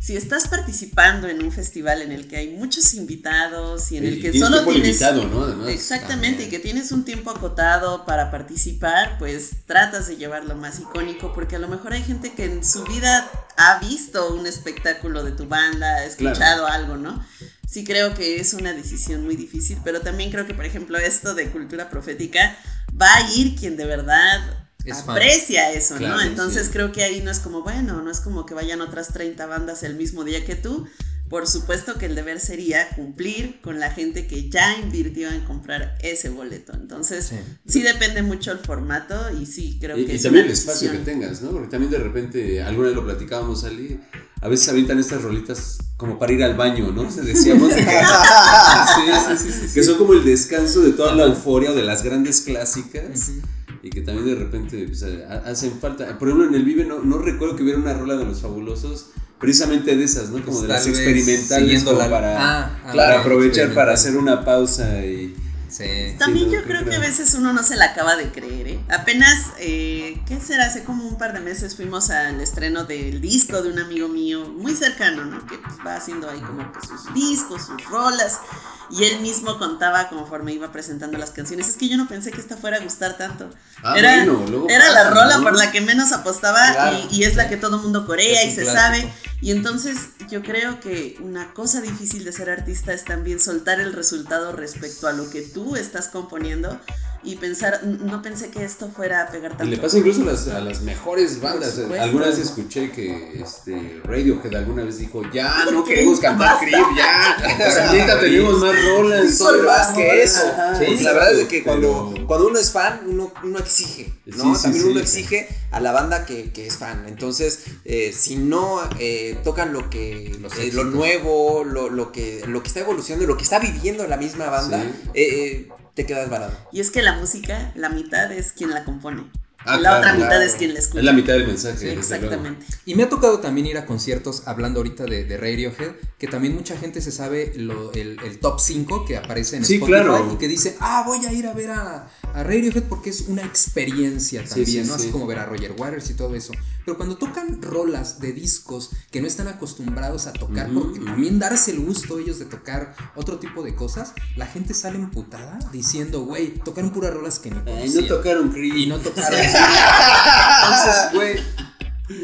Si estás participando en un festival en el que hay muchos invitados y en el Y que solo tienes... limitado, ¿no? Además, Exactamente, y que tienes un tiempo acotado para participar, pues tratas de llevarlo más icónico, porque a lo mejor hay gente que en su vida ha visto un espectáculo de tu banda, ha escuchado algo, ¿no? Sí creo que es una decisión muy difícil, pero también creo que, por ejemplo, esto de cultura profética va a ir quien de verdad Es fan. aprecia eso, Claro, ¿no? Entonces sí. creo que ahí no es como, bueno, no es como que vayan otras 30 bandas el mismo día que tú. Por supuesto que el deber sería cumplir con la gente que ya invirtió en comprar ese boleto. Entonces, Sí. sí, depende mucho el formato y sí creo Y, que y es también una el espacio que tengas, ¿no? Porque también de repente, alguna vez lo platicábamos, Ali, a veces avientan estas rolitas como para ir al baño, ¿no? Se decíamos [laughs] de que, Sí, sí, sí, sí, que son como el descanso de toda la euforia o de las grandes clásicas. Y que también de repente pues, ha- hacen falta. Por ejemplo, en el Vive no, no recuerdo que hubiera una rola de los fabulosos, precisamente de esas, ¿no? Como Pues de las tal vez experimentales como la- para, Ah, ah, para aprovechar para experimental. hacer una pausa y... Sí. También Sí, no, yo creo que a veces uno no se la acaba de creer, ¿eh? Apenas, eh, ¿qué será? Hace como un par de meses fuimos al estreno del disco de un amigo mío muy cercano, ¿no? Que pues, va haciendo ahí como que sus discos, sus rolas. Y él mismo contaba conforme iba presentando las canciones. Es que yo no pensé que esta fuera a gustar tanto. Ah, era bueno, era pasa, la rola ¿no? por la que menos apostaba Claro. y, y es la que todo mundo corea Es y se clásico. sabe. Y entonces yo creo que una cosa difícil de ser artista es también soltar el resultado respecto a lo que tú estás componiendo y pensar, "N- no pensé que esto fuera a pegar Y tanto. le pasa incluso a las, a las mejores bandas. supuesto. Alguna vez escuché que este, Radiohead alguna vez dijo, ya [laughs] no queremos cantar Creep, ya. O [laughs] sea, ahorita tenemos más rolas. Son más que eso. Ajá. Sí, Exacto, la verdad es que cuando, pero- cuando uno es fan, uno, uno exige, ¿no? Sí, sí, También sí. uno exige a la banda que, que es fan. Entonces, eh, si no eh, tocan lo que eh, lo nuevo, lo, lo que lo que está evolucionando, lo que está viviendo la misma banda, Sí. eh, eh, te quedas varado. Y es que la música, la mitad es quien la compone. Ah, la claro, otra mitad claro. es quien la escucha. Es la mitad del mensaje. Sí, exactamente. Y me ha tocado también ir a conciertos, hablando ahorita de, de Radiohead, que también mucha gente se sabe lo- el, el top 5 que aparece en Sí, Spotify claro. y que dice, ah, voy a ir a ver a, a Radiohead porque es una experiencia también, sí, ¿no? sí. Así como ver a Roger Waters y todo eso. Pero cuando tocan rolas de discos que no están acostumbrados a tocar, porque también darse el gusto ellos de tocar otro tipo de cosas, la gente sale emputada diciendo, güey, tocaron puras rolas que ni Ay, conocía". no tocaron Creep. y no tocaron. [laughs] Entonces, [laughs] güey,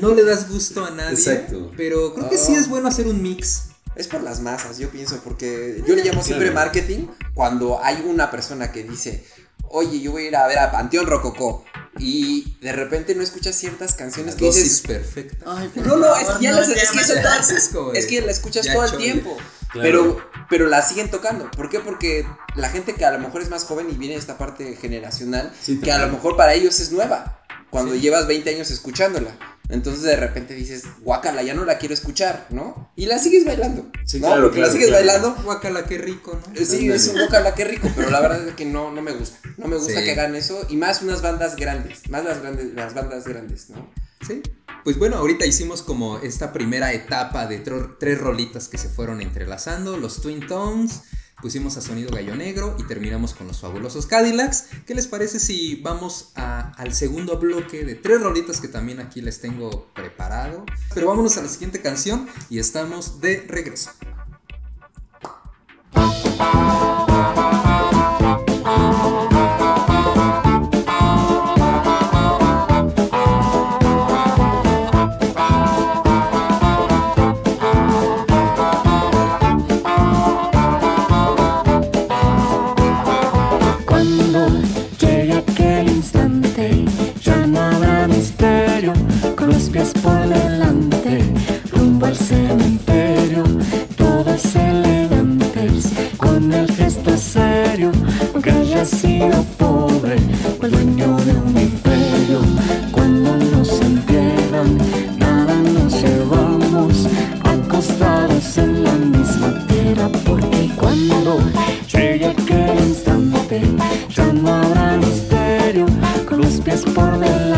no le das gusto a nadie. Exacto. Pero creo que sí Ah. es bueno hacer un mix. Es por las masas, yo pienso, porque yo le llamo siempre Claro. marketing cuando hay una persona que dice, oye, yo voy a ir a ver a Panteón Rococó y de repente no escuchas ciertas canciones que dosis dices, perfecta. Ay, por no, no, es que ya no las, es que Es que la escuchas ya todo el tiempo. Claro. Pero, pero la siguen tocando. ¿Por qué? Porque la gente que a lo mejor es más joven y viene de esta parte generacional, Sí, que a lo mejor para ellos es nueva. Cuando llevas 20 años escuchándola. Entonces de repente dices, guácala, ya no la quiero escuchar, ¿no? Y la sigues bailando. Sí, ¿no? claro, Porque la claro, sigues claro. bailando. Guacala, qué rico, ¿no? Eh, Sí, es un guacala, qué rico, pero la verdad es que no, no me gusta. No me gusta Sí. que hagan eso. Y más unas bandas grandes. Más las grandes, las bandas grandes, ¿no? Sí. Pues bueno, ahorita hicimos como esta primera etapa de tres rolitas que se fueron entrelazando, los Twin Tones, pusimos a Sonido Gallo Negro y terminamos con los fabulosos Cadillacs. ¿Qué les parece si vamos al segundo bloque de tres rolitas que también aquí les tengo preparado? Pero vámonos a la siguiente canción y estamos de regreso. Pies por delante, rumbo al cementerio, todos elegantes, con el gesto serio, aunque haya sido pobre, el dueño de un imperio. Cuando nos entierran, nada nos llevamos, acostados en la misma tierra, porque cuando llegue aquel instante, ya no habrá misterio, con los pies por delante,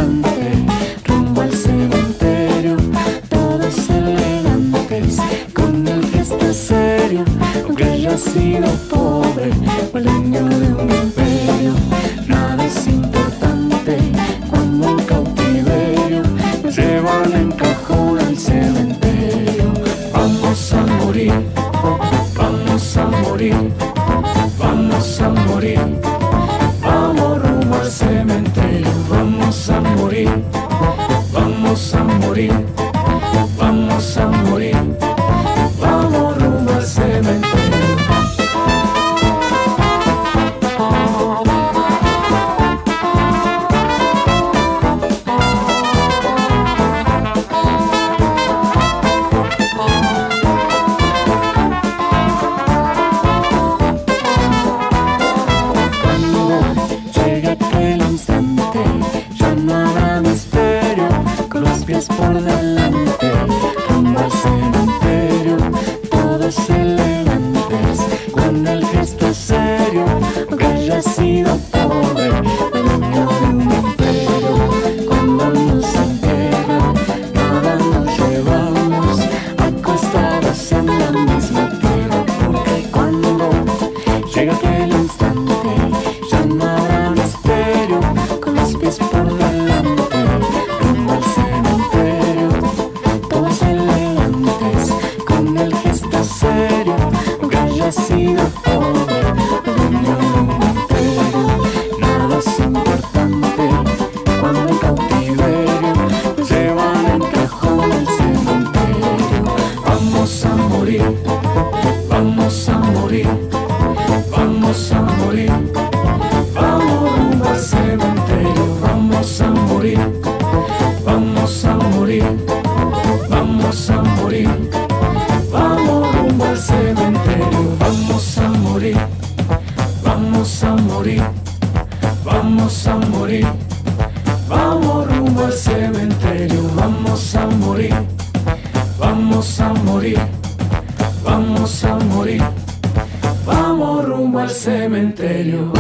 cementerio.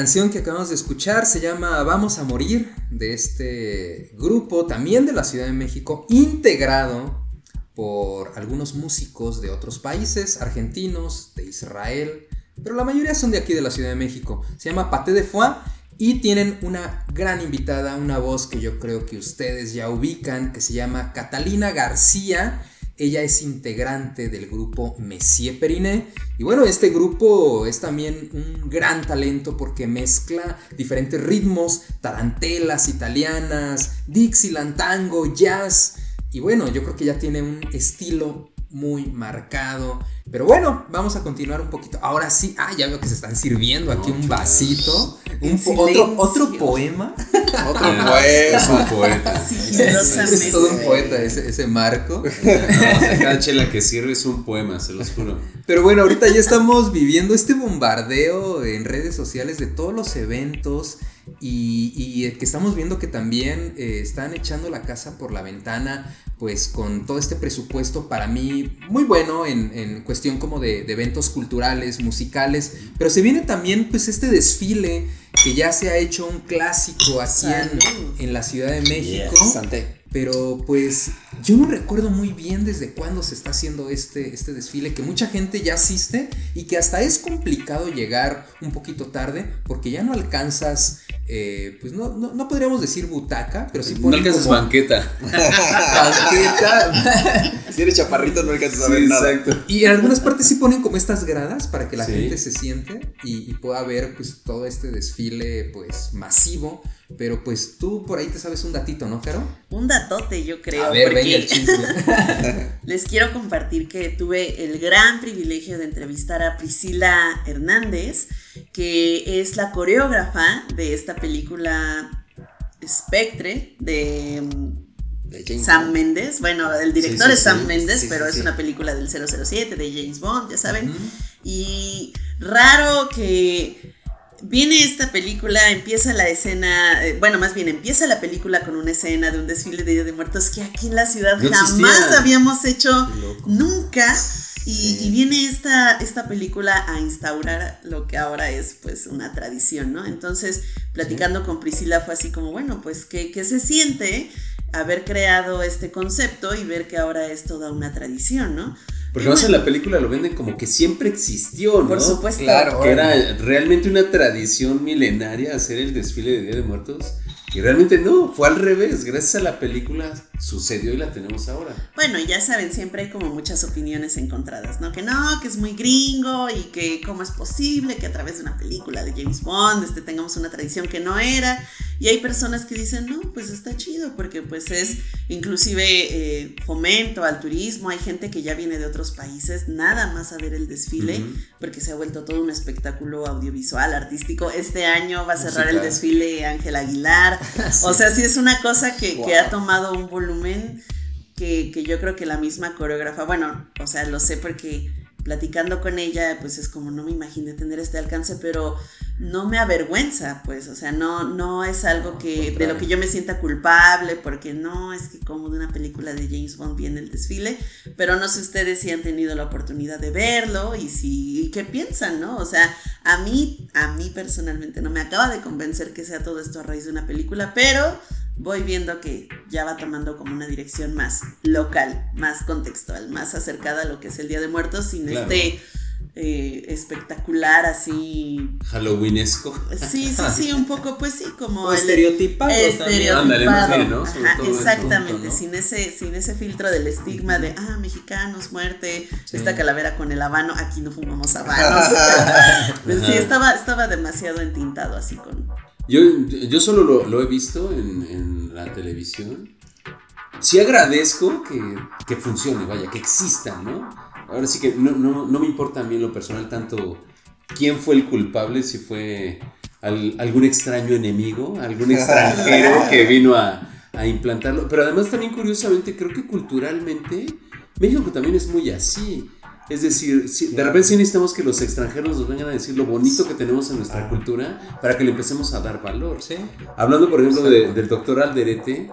Canción que acabamos de escuchar se llama Vamos a Morir, de este grupo también de la Ciudad de México, integrado por algunos músicos de otros países, argentinos, de Israel, pero la mayoría son de aquí de la Ciudad de México. Se llama Paté de Foie y tienen una gran invitada, una voz que yo creo que ustedes ya ubican, que se llama Catalina García. Ella es integrante del grupo Messier Periné. Y bueno, este grupo es también un gran talento porque mezcla diferentes ritmos, tarantelas italianas, Dixieland, tango, jazz. Y bueno, yo creo que ya tiene un estilo muy marcado. Pero bueno, vamos a continuar un poquito. Ahora sí, ah, ya veo que se están sirviendo aquí un vasito. Un po- otro, otro poema. [laughs] Otro Es poema. un poeta. Es todo un poeta ese, ese marco. No, [laughs] cada chela que sirve es un poema, se los juro. Pero bueno, ahorita ya estamos viviendo este bombardeo en redes sociales de todos los eventos y, y, que estamos viendo que también eh, están echando la casa por la ventana, pues con todo este presupuesto para mí muy bueno en, en cuestión como de, de eventos culturales, musicales, pero se viene también pues este desfile que ya se ha hecho un clásico aquí en, la Ciudad de México. Pero pues yo no recuerdo muy bien desde cuándo se está haciendo este, este desfile, que mucha gente ya asiste y que hasta es complicado llegar un poquito tarde porque ya no alcanzas, eh, pues no, no, no podríamos decir butaca, pero sí No alcanzas como banqueta. [laughs] banqueta. [laughs] Si eres chaparrito no alcanzas a ver nada. exacto. Y en algunas partes sí ponen como estas gradas para que la Sí. gente se siente y, y pueda ver pues todo este desfile pues masivo. Pero pues tú por ahí te sabes un datito, ¿no, Caro? Un datote, yo creo. A ver, porque venga el chisme. [laughs] Les quiero compartir que tuve el gran privilegio de entrevistar a Priscila Hernández, que es la coreógrafa de esta película Spectre de De James Sam Bond. Méndez. Bueno, el director Sí, sí, es Sam sí. Méndez, Sí, pero es una película del 007 de James Bond, ya saben. Y raro que viene esta película, empieza la escena, eh, bueno, más bien empieza la película con una escena de un desfile de Día de Muertos que aquí en la ciudad No jamás existía. habíamos hecho nunca. Y viene esta, esta película a instaurar lo que ahora es pues una tradición, ¿no? Entonces, platicando con Priscila fue así como, bueno, pues, ¿qué, qué se siente haber creado este concepto y ver que ahora es toda una tradición, ¿no? Porque más en la película lo venden como que siempre existió, ¿no? Por supuesto. Claro. Que era realmente una tradición milenaria hacer el desfile de Día de Muertos. Y realmente no, fue al revés. Gracias a la película sucedió y la tenemos ahora. Bueno, ya saben, siempre hay como muchas opiniones encontradas, ¿no? Que no, que es muy gringo y que cómo es posible que a través de una película de James Bond este, tengamos una tradición que no era. Y hay personas que dicen, no, pues está chido porque pues es inclusive eh, fomento al turismo. Hay gente que ya viene de otros países nada más a ver el desfile porque se ha vuelto todo un espectáculo audiovisual, artístico. Este año va a cerrar el desfile Ángel Aguilar. [laughs] O sea, sí es una cosa que, que ha tomado un volumen que, que yo creo que la misma coreógrafa, bueno, o sea, lo sé porque platicando con ella, pues es como no me imaginé tener este alcance, pero no me avergüenza, pues, o sea, no, no es algo que de lo que yo me sienta culpable, porque no es que como de una película de James Bond viene el desfile, pero no sé ustedes si han tenido la oportunidad de verlo y si y qué piensan, ¿no? O sea, a mí, a mí personalmente no me acaba de convencer que sea todo esto a raíz de una película, pero voy viendo que ya va tomando como una dirección más local, más contextual, más acercada a lo que es el Día de Muertos, sin Claro. este eh, espectacular así. Halloweenesco. Sí, sí, sí, un poco, pues sí, como O el- estereotipado estereotipado. Ándale, bien, ¿no? Ajá, exactamente, punto, ¿no? sin ese, sin ese filtro del estigma de ah, mexicanos, muerte, esta calavera con el habano, aquí no fumamos [laughs] habanos. [laughs] Pues sí, estaba, estaba demasiado entintado así con. Yo, yo solo lo, lo he visto en, en la televisión. Sí agradezco que, que funcione, vaya, que exista, ¿no? Ahora sí que no, no, no me importa a mí en lo personal tanto quién fue el culpable, si fue al- algún extraño enemigo, algún [laughs] extranjero que vino a, a implantarlo. Pero además también curiosamente creo que culturalmente México también es muy así. Es decir, si- de repente sí necesitamos que los extranjeros nos vengan a decir lo bonito que tenemos en nuestra cultura para que le empecemos a dar valor. Sí. Hablando, por ejemplo, de- del doctor Alderete,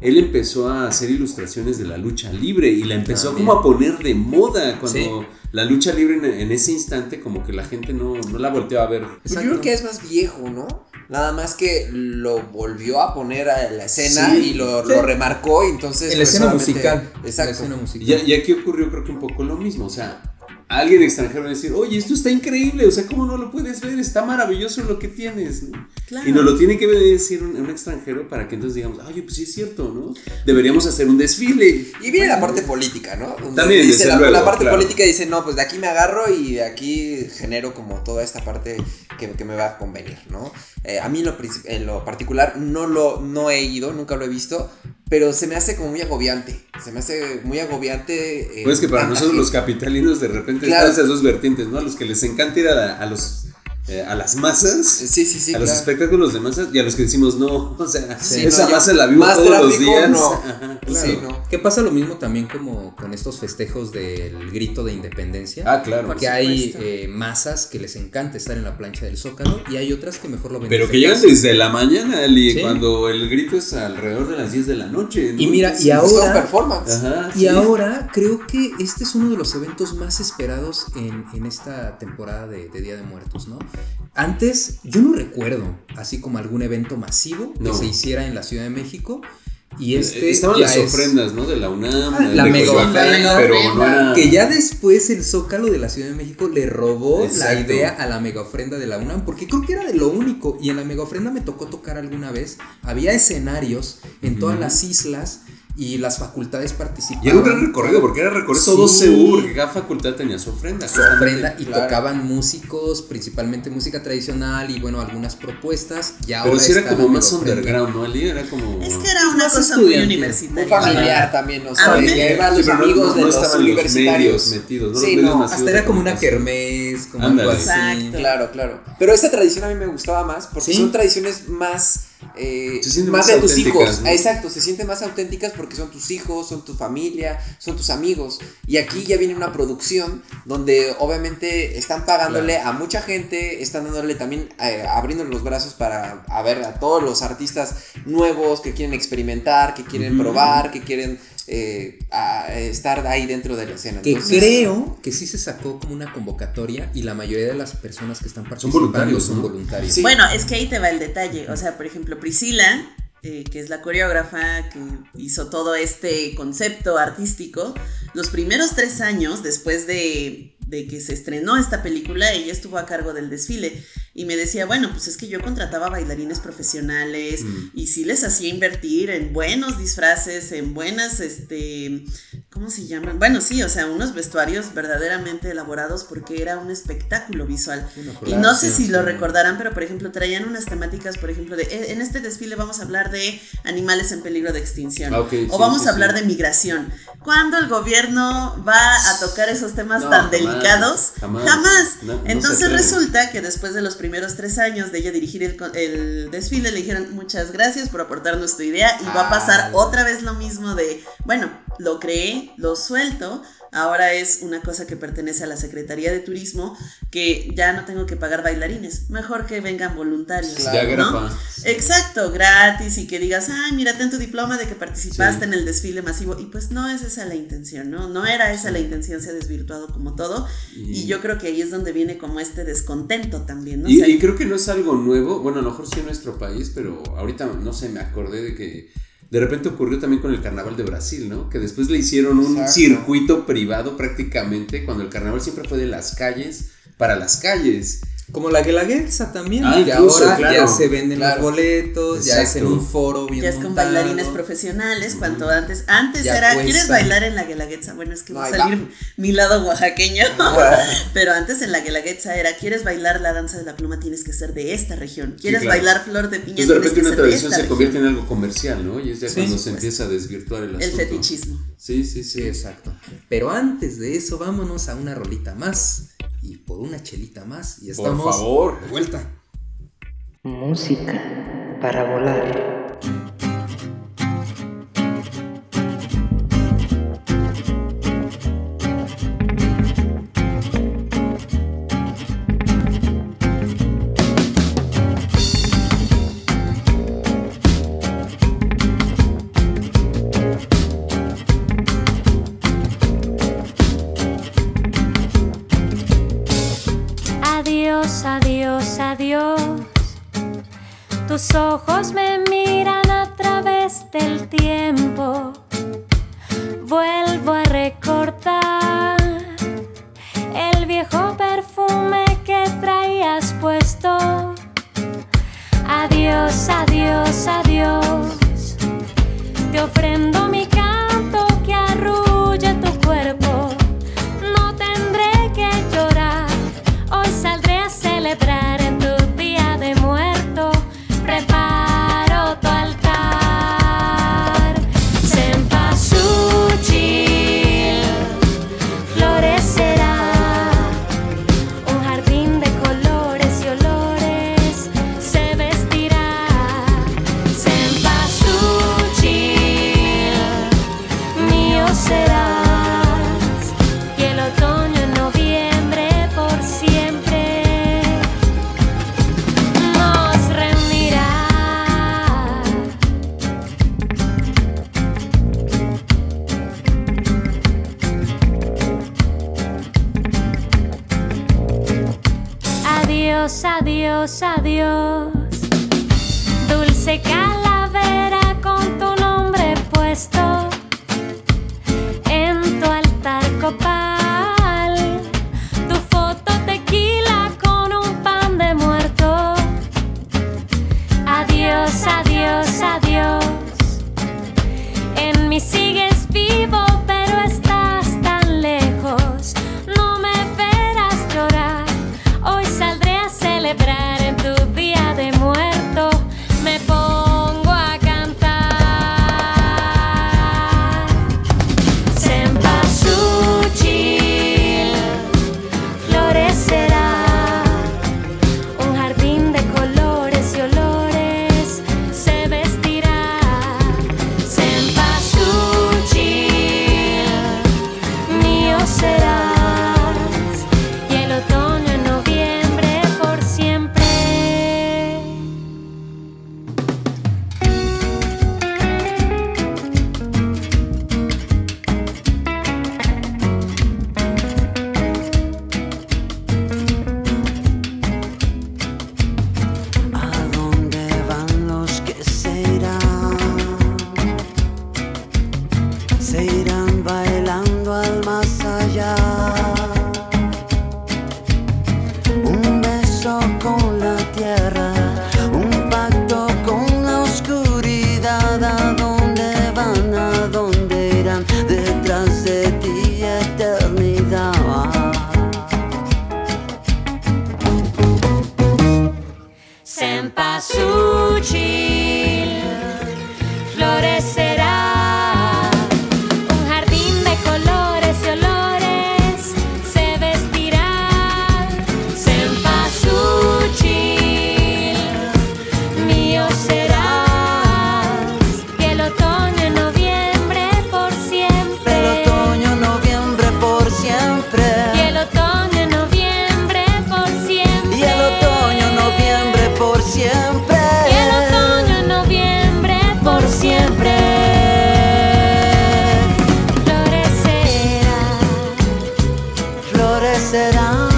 él empezó a hacer ilustraciones de la lucha libre y la empezó También. como a poner de moda cuando Sí. la lucha libre en, ese instante como que la gente no, no la volteó a ver. Pues Yo creo que es más viejo, ¿no? Nada más que lo volvió a poner a la escena Sí. y lo, Sí. lo remarcó y entonces... En la pues, escena musical. en la Exacto. escena musical. Y, y aquí ocurrió creo que un poco lo mismo, o sea, alguien extranjero va a decir, oye, esto está increíble, o sea, ¿cómo no lo puedes ver? Está maravilloso lo que tienes, ¿no? Claro. Y nos lo tiene que decir un, un extranjero para que entonces digamos, oye, pues sí es cierto, ¿no? Deberíamos hacer un desfile. Y viene la parte política, ¿no? También, dice la, luego, la parte claro. política dice, no, pues de aquí me agarro y de aquí genero como toda esta parte que, que me va a convenir, ¿no? Eh, a mí en lo, en lo particular no lo no he ido, nunca lo he visto, pero se me hace como muy agobiante. Se me hace muy agobiante. eh, Pues que para nosotros los capitalinos de repente Claro. están esas dos vertientes, ¿no? A los que les encanta ir a, la- a los eh, a las masas, Sí, sí, sí. a los espectáculos de masas y a los que decimos no, [laughs] o sea, Sí, esa no, masa la vivo más todos los días. no. Ajá, claro. Sí, no. Que pasa lo mismo también como con estos festejos del grito de independencia. Ah, claro. Que hay eh, masas que les encanta estar en la plancha del Zócalo y hay otras que mejor lo ven. Pero que llegan desde la mañana, Ali, Sí. cuando el grito es alrededor de las 10 de la noche. ¿no? Y mira, y ahora- performance. Ajá, Y sí. ahora creo que este es uno de los eventos más esperados en, en esta temporada de, de Día de Muertos, ¿no? Antes, yo no recuerdo así como algún evento masivo No. que se hiciera en la Ciudad de México. Y Eh, este Estaban ya las es- ofrendas, ¿no? De la UNAM, Ah, la mega ofrenda, pero no era. Que ya después el Zócalo de la Ciudad de México le robó la idea a la mega ofrenda de la UNAM, porque creo que era de lo único. Y en la mega ofrenda me tocó tocar alguna vez. Había escenarios en todas las islas y las facultades participaban. Y era un gran recorrido, porque era recorrer todo Sí. Seúl, porque cada facultad tenía su ofrenda. su ofrenda y claro. tocaban músicos, principalmente música tradicional y bueno, algunas propuestas. Ya Pero sí era como más underground, ¿no, Ali? Era como. Es que era una más cosa muy estudiantil, Muy universitaria. familiar también, o A sea, eran Sí, los no- amigos no de los universitarios. metidos, Sí, no. Hasta era como una kermés, como Ándale. algo así. Exacto. Claro, claro. Pero esta tradición a mí me gustaba más porque ¿Sí? son tradiciones más. Eh, Se sienten más más de tus hijos. ¿no? Exacto, se sienten más auténticas porque son tus hijos, son tu familia, son tus amigos. Y aquí ya viene una producción donde obviamente están pagándole a mucha gente, están dándole también, eh, abriendo los brazos para a ver a todos los artistas nuevos que quieren experimentar, que quieren probar, que quieren eh, a- estar ahí dentro de la escena. Que Entonces, creo que sí se sacó como una convocatoria y la mayoría de las personas que están participando voluntarios, son voluntarios. Sí. Bueno, es que ahí te va el detalle. O sea, por ejemplo, Priscila, eh, que es la coreógrafa que hizo todo este concepto artístico, los primeros tres años después de, de que se estrenó esta película, ella estuvo a cargo del desfile y me decía, bueno, pues es que yo contrataba bailarines profesionales Mm. y sí les hacía invertir en buenos disfraces, en buenas, este, ¿cómo se llaman? Bueno, sí, o sea, unos vestuarios verdaderamente elaborados porque era un espectáculo visual. Y no sé si lo recordarán, pero por ejemplo traían unas temáticas, por ejemplo, de "Eh, en este desfile vamos a hablar de animales en peligro de extinción Ah, ok, o sí, vamos sí, a hablar sí. de migración. ¿Cuándo el gobierno va a tocar esos temas No, tan jamás, delicados? jamás. No, no se Entonces resulta que después de los primeros tres años de ella dirigir el, el desfile, le dijeron muchas gracias por aportarnos tu idea y va a pasar otra vez lo mismo de, bueno, lo creé, lo suelto, ahora es una cosa que pertenece a la Secretaría de Turismo, que ya no tengo que pagar bailarines, mejor que vengan voluntarios. Ya ¿no? Exacto, gratis y que digas, ay, mira, ten tu diploma de que participaste Sí. en el desfile masivo. Y pues no es esa la intención, ¿no? No era esa la intención, se ha desvirtuado como todo. Y, yo creo que ahí es donde viene como este descontento también, ¿no? O Y, sea, y creo que no es algo nuevo, bueno, a lo mejor sí en nuestro país, pero ahorita no sé, me acordé de que de repente ocurrió también con el carnaval de Brasil, ¿no? Que después le hicieron un Exacto. circuito privado prácticamente, cuando el carnaval siempre fue de las calles para las calles. Como la Guelaguetza también, Ah, que incluso, ahora claro. ya se venden Claro. los boletos, ya es en Exacto. un foro bien ya es con montado. bailarines profesionales, cuando antes, antes Ya era, cuesta. ¿quieres bailar en la Guelaguetza? Bueno, es que va a salir mi lado oaxaqueño, [laughs] pero antes en la Guelaguetza era, ¿quieres bailar la danza de la pluma? Tienes que ser de esta región, ¿quieres claro. bailar flor de piña? Entonces de repente que una tradición se convierte región". en algo comercial, ¿no? Y es ya Sí, cuando se empieza a desvirtuar el El asunto. fetichismo. Sí, sí, sí. Exacto. Pero antes de eso, vámonos a una rolita más y por una chelita más y Por estamos favor. de vuelta. Música para volar. Tus ojos me miran a través del tiempo. Vuelvo a recordar el viejo perfume que traías puesto. Adiós, adiós, adiós. Te ofrendo mi Adiós, adiós. Dulce calavera será.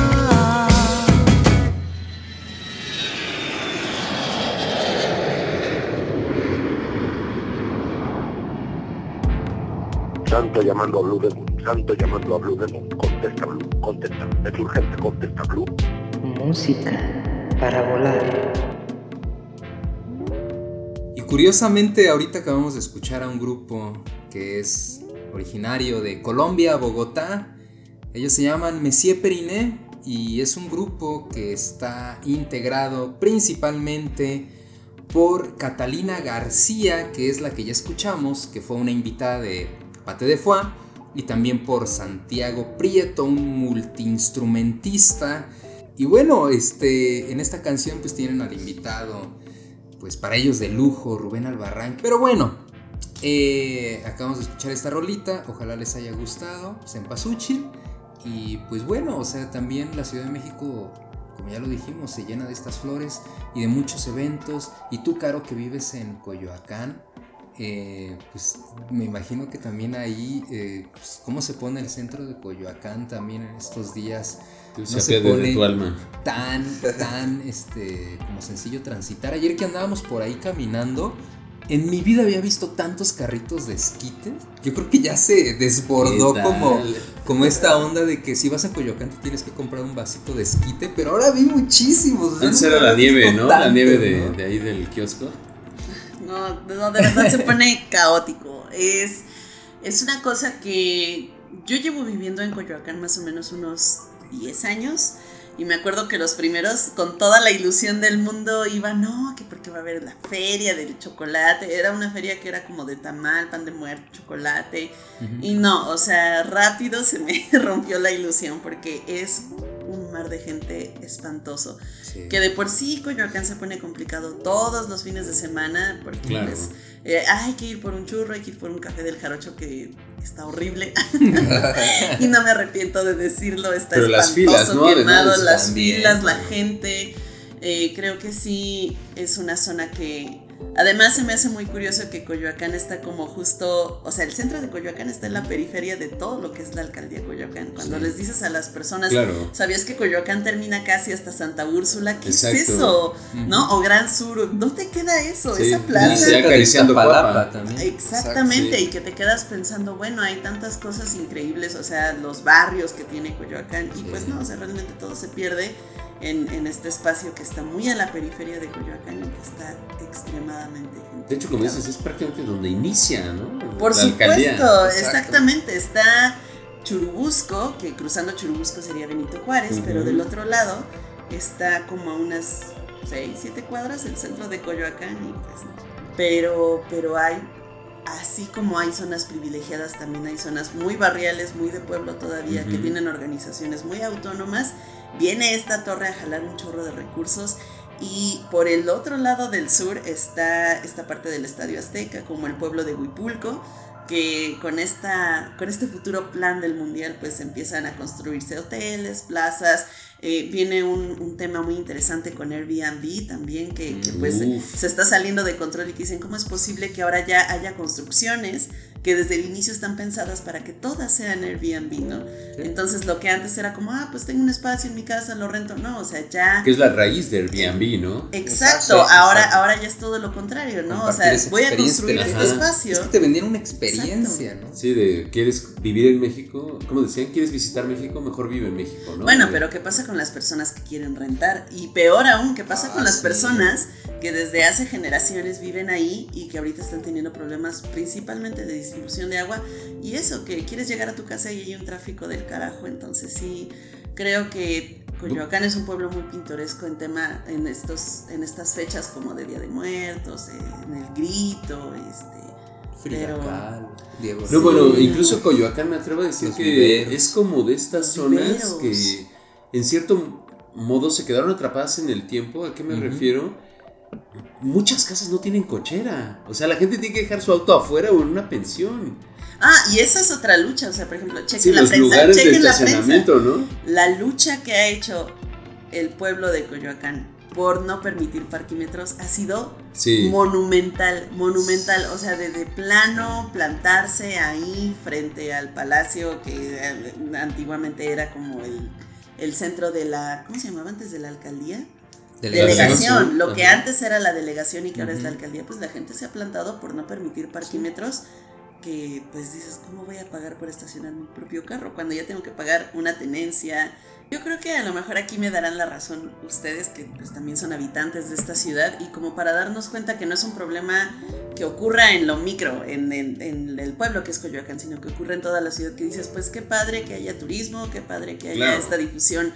Santo llamando a Blue Demon, Santo llamando a Blue Demon, contesta Blue, contesta, es urgente, contesta Blue. Música para volar. Y curiosamente ahorita acabamos de escuchar a un grupo que es originario de Colombia, Bogotá, ellos se llaman Messier Periné y es un grupo que está integrado principalmente por Catalina García, que es la que ya escuchamos, que fue una invitada de Pate de Foix, y también por Santiago Prieto, un multiinstrumentista. Y bueno, este, en esta canción pues tienen al invitado, pues para ellos de lujo, Rubén Albarrán. Pero bueno, eh, acabamos de escuchar esta rolita, ojalá les haya gustado, Sempasuchi. Y pues bueno, o sea, también la Ciudad de México, como ya lo dijimos, se llena de estas flores y de muchos eventos. Y tú, Caro, que vives en Coyoacán, eh, pues me imagino que también ahí, eh, pues, cómo se pone el centro de Coyoacán también en estos días. No se pone tu alma. tan, tan, este, como sencillo transitar. Ayer que andábamos por ahí caminando, en mi vida había visto tantos carritos de esquite. Yo creo que ya se desbordó como, como esta onda de que si vas a Coyoacán te tienes que comprar un vasito de esquite, pero ahora vi muchísimos. Antes era no la nieve, ¿no? La nieve de, ¿no? de ahí del kiosco. No, no, de verdad se pone caótico. Es, es una cosa que yo llevo viviendo en Coyoacán más o menos unos 10 años. Y me acuerdo que los primeros, con toda la ilusión del mundo, iban, no, que porque va a haber la feria del chocolate. Era una feria que era como de tamal, pan de muerto, chocolate. Y no, o sea, rápido se me [laughs] rompió la ilusión porque es un mar de gente espantoso. Sí. Que de por sí Coyoacán se pone complicado todos los fines de semana porque Claro. pues eh, hay que ir por un churro, hay que ir por un café del jarocho que está horrible. [laughs] y no me arrepiento de decirlo, está Pero las espantoso, filas, ¿no? quemado, las también, filas, la gente. Eh, creo que sí es una zona que Además se me hace muy curioso que Coyoacán está como justo, o sea, el centro de Coyoacán está en la periferia de todo lo que es la alcaldía de Coyoacán. Cuando Sí. les dices a las personas, Claro. ¿sabías que Coyoacán termina casi hasta Santa Úrsula? ¿Qué es eso? ¿No? O Gran Sur, ¿no te queda eso? Sí, Esa plaza. sí, acariciando guapa. también. Exactamente, Sí. y que te quedas pensando, bueno, hay tantas cosas increíbles, o sea, los barrios que tiene Coyoacán, y pues no, o sea, realmente todo se pierde en, en este espacio que está muy a la periferia de Coyoacán y que está extremadamente De hecho, como dices, es prácticamente donde inicia, ¿no? Por la supuesto, alcaldía. Exactamente. Está Churubusco, que cruzando Churubusco sería Benito Juárez, pero del otro lado está como a unas 6, 7 cuadras el centro de Coyoacán y pues. Pero, pero hay, así como hay zonas privilegiadas, también hay zonas muy barriales, muy de pueblo todavía, que tienen organizaciones muy autónomas. Viene esta torre a jalar un chorro de recursos y por el otro lado del sur está esta parte del Estadio Azteca, como el pueblo de Huipulco, que con, esta, con este futuro plan del mundial pues empiezan a construirse hoteles, plazas, eh, viene un, un tema muy interesante con Airbnb también, que, que, pues Uf. se está saliendo de control y que dicen cómo es posible que ahora ya haya construcciones que desde el inicio están pensadas para que todas sean Airbnb, ¿no? Entonces lo que antes era como, ah, pues tengo un espacio en mi casa, lo rento, no, o sea, ya... Que es la raíz de Airbnb, ¿no? Exacto, Exacto, ahora, exacto. ahora ya es todo lo contrario, ¿no? O Compartir sea, esa voy a construir este Ajá. espacio. Es que te vendieron una experiencia, ¿no? Sí, de quieres vivir en México. ¿Cómo decían? ¿Quieres visitar México? Mejor vive en México, ¿no? Bueno, pero ¿qué pasa con las personas que quieren rentar? Y peor aún, ¿qué pasa Ah, con las sí. personas que desde hace generaciones viven ahí y que ahorita están teniendo problemas principalmente de distribución de agua? Y eso, que quieres llegar a tu casa y hay un tráfico del carajo. Entonces sí, creo que Coyoacán es un pueblo muy pintoresco en tema, en estos, en estas fechas como de Día de Muertos, en el grito, este. Frida Pero- Diego No, bueno, incluso Coyoacán me atrevo a decir Los que viveros. es como de estas zonas que en cierto modo se quedaron atrapadas en el tiempo. ¿A qué me refiero? Muchas casas no tienen cochera. O sea, la gente tiene que dejar su auto afuera o en una pensión. Ah, y esa es otra lucha, o sea, por ejemplo, chequen Sí, la los prensa, lugares de chequen la prensa. la lucha que ha hecho el pueblo de Coyoacán por no permitir parquímetros ha sido Sí. monumental, monumental, o sea, de, de plano plantarse ahí frente al palacio que eh, antiguamente era como el, el centro de la, ¿cómo se llamaba antes de la alcaldía? Delegación. Delegación, lo que Ajá. antes era la delegación y que ahora es la alcaldía, pues la gente se ha plantado por no permitir parquímetros que pues dices, ¿cómo voy a pagar por estacionar mi propio carro cuando ya tengo que pagar una tenencia? Yo creo que a lo mejor aquí me darán la razón ustedes que pues también son habitantes de esta ciudad y como para darnos cuenta que no es un problema que ocurra en lo micro, en, en- en el pueblo que es Coyoacán, sino que ocurre en toda la ciudad que dices, pues qué padre que haya turismo, qué padre que haya Claro. esta difusión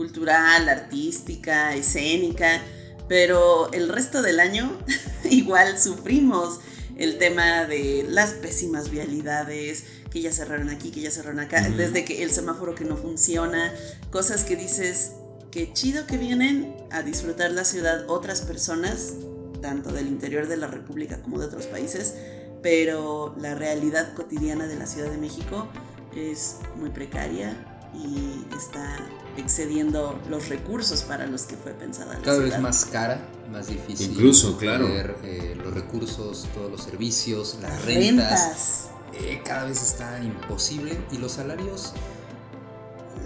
cultural, artística, escénica, pero el resto del año [laughs] igual sufrimos el tema de las pésimas vialidades, que ya cerraron aquí, que ya cerraron acá, desde que el semáforo que no funciona, cosas que dices, qué chido que vienen a disfrutar la ciudad otras personas, tanto del interior de la República como de otros países, pero la realidad cotidiana de la Ciudad de México es muy precaria y está excediendo los recursos para los que fue pensada la Cada vez más cara, más difícil. Incluso, claro. poder, eh, los recursos, todos los servicios, las Las rentas. rentas. eh, cada vez está imposible y los salarios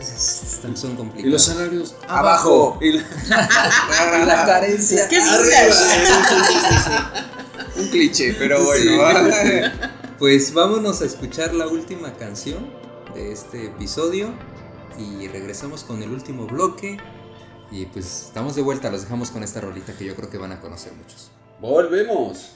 están- son complicados. Y los salarios Abajo. Y la- Y la carencia. ¡Qué arriba. Un cliché, pero bueno. [laughs] Pues vámonos a escuchar la última canción de este episodio y regresamos con el último bloque. Y pues estamos de vuelta, los dejamos con esta rolita que yo creo que van a conocer muchos. Volvemos.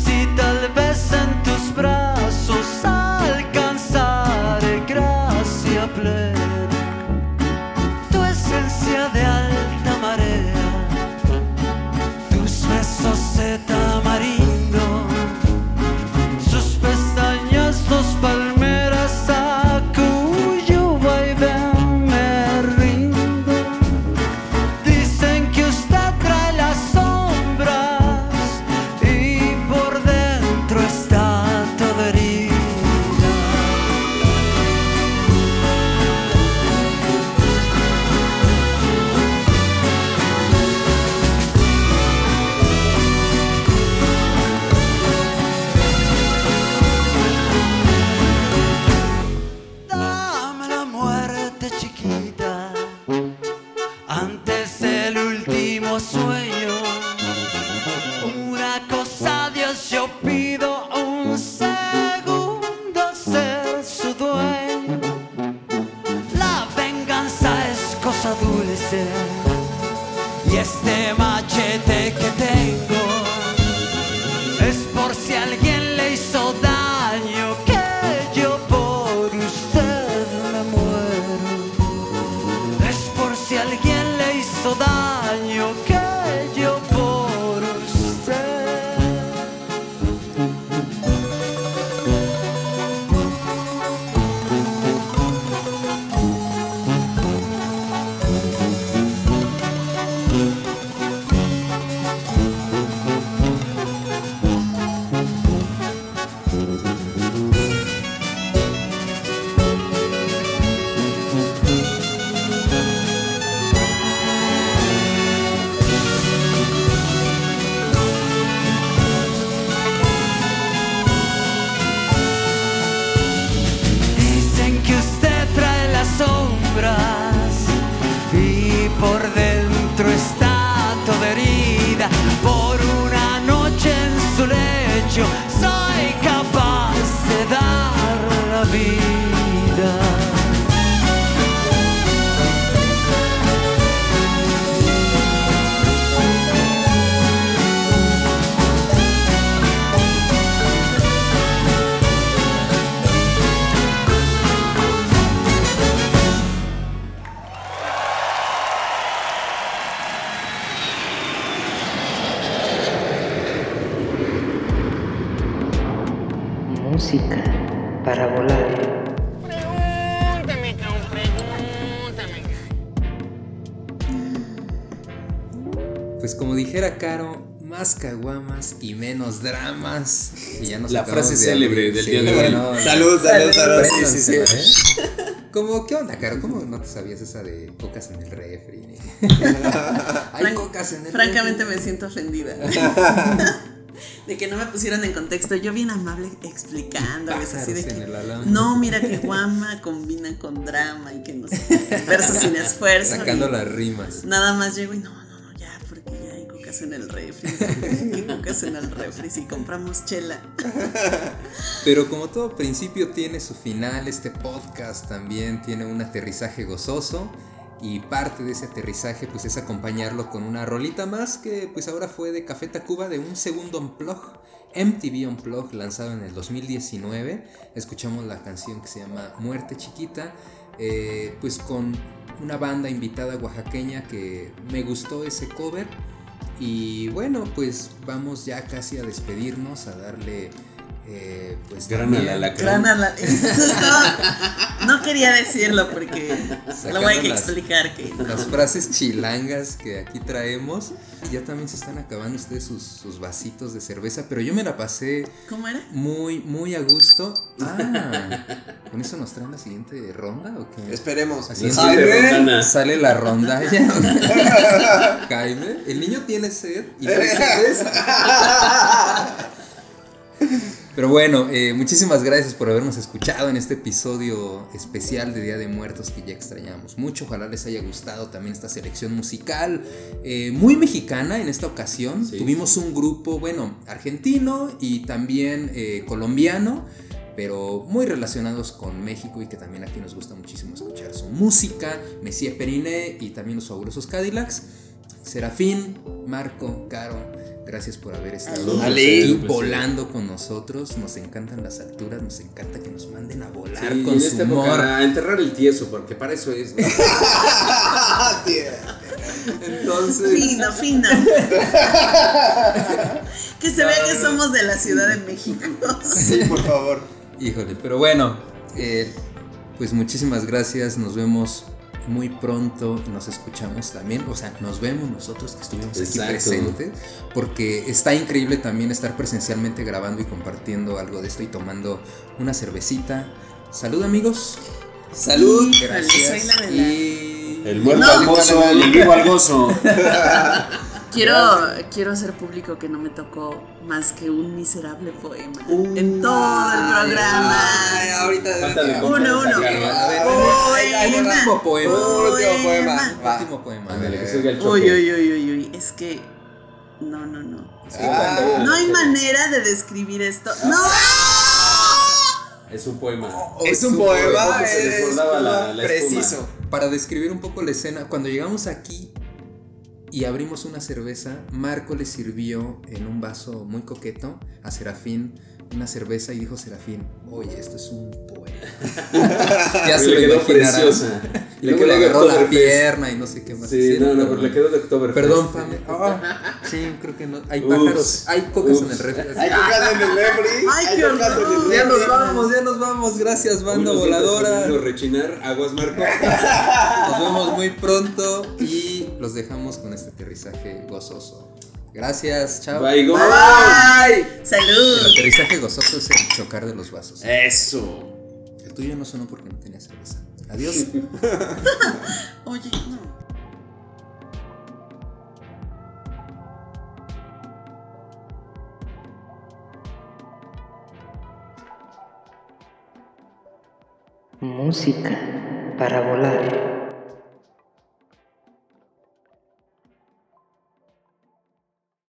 Y y menos dramas. Y ya nos La frase de célebre abrir. del Sí, día de hoy. no, Salud, salud, salud. Sí, sí, ¿eh? ¿Cómo, ¿Qué onda, Caro? ¿Cómo no te sabías esa de cocas en el refri? [laughs] Hay Fran- cocas en el Francamente me siento ofendida. [laughs] de que no me pusieron en contexto. Yo bien amable explicándoles así de que no, mira que guama combina con drama y que no sé, verso sin [laughs] esfuerzo. Sacando y las rimas. Nada más llego y no, cocas en el refri. ¿Qué cocas en el refri si compramos chela? Pero como todo principio tiene su final, este podcast también tiene un aterrizaje gozoso y parte de ese aterrizaje pues es acompañarlo con una rolita más que pues ahora fue de Café Tacuba de un segundo unplug, MTV Unplug lanzado en el 2019. Escuchamos la canción que se llama Muerte Chiquita, eh, pues con una banda invitada oaxaqueña que me gustó ese cover. Y bueno, pues vamos ya casi a despedirnos, a darle eh, pues Gran también- al alacrán. Gran ala- [laughs] No quería decirlo porque Sacando lo voy a las- explicar que no. Las frases chilangas que aquí traemos. Ya también se están acabando ustedes sus, sus vasitos de cerveza, pero yo me la pasé ¿Cómo era? muy, muy a gusto. [laughs] Ah, ¿con eso nos traen la siguiente ronda o qué? Esperemos. Así. Sale la rondalla. [laughs] Jaime, el niño tiene sed y no. Pero bueno, eh, muchísimas gracias por habernos escuchado en este episodio especial de Día de Muertos que ya extrañamos mucho. Ojalá les haya gustado también esta selección musical eh, muy mexicana en esta ocasión. Sí. Tuvimos un grupo, bueno, argentino y también eh, colombiano, pero muy relacionados con México y que también aquí nos gusta muchísimo escuchar su música. Messier Periné y también los fabulosos Cadillacs. Serafín, Marco, Caro, gracias por haber estado aquí placer. volando con nosotros. Nos encantan las alturas, nos encanta que nos manden a volar Sí, con en su esta humor. época a enterrar el tieso, porque para eso es. ¿no? [laughs] Entonces, Fino, fino. [laughs] que se vea que somos de la Ciudad de México. Sí, por favor. híjole, pero bueno, eh, pues muchísimas gracias. Nos vemos muy pronto nos escuchamos también. O sea, nos vemos nosotros que estuvimos aquí presentes. Porque está increíble también estar presencialmente grabando y compartiendo algo de esto y tomando una cervecita. Salud, amigos. Salud. Híjole, soy Gracias. la de la- Y El muerto No. al gozo, el vivo al gozo. [laughs] Quiero, quiero hacer público que no me tocó más que un miserable poema en todo el programa. Ay, ahorita. Uno, uno. A ver, Ay, ay, Poema. último poema. Último poema. Último poema. Que. Uy, uy, uy, uy, uy. Es que. No, no, no. Ah. No hay manera de describir esto. ¡No! Es un poema. Es un poema. se Es desbordaba la- la preciso. Para describir un poco la escena, cuando llegamos aquí y abrimos una cerveza, Marco le sirvió en un vaso muy coqueto a Serafín una cerveza y dijo Serafín, oye, esto es un poema. [laughs] ya se le quedó preciosa. Y Le luego agarró la pierna y no sé qué más. Sí, hicieron, no, no, pero le quedó de Oktoberfest. Perdón, Pame. Ah, sí, creo que no. Hay Ups. pájaros, hay cocas en el refri. Hay cocas en el refri. Ay, Hay qué cocas en el refri. Ya nos vamos, ya nos vamos. Gracias, banda voladora. rechinar, aguas Marco. Nos vemos muy pronto y los dejamos con este aterrizaje gozoso. Gracias, chao. Bye, go. Bye. El ¡Salud! aterrizaje gozoso es el chocar de los vasos. Eso. El tuyo no sonó porque no tenía cerveza. Adiós. [laughs] Oye, no. Música para volar.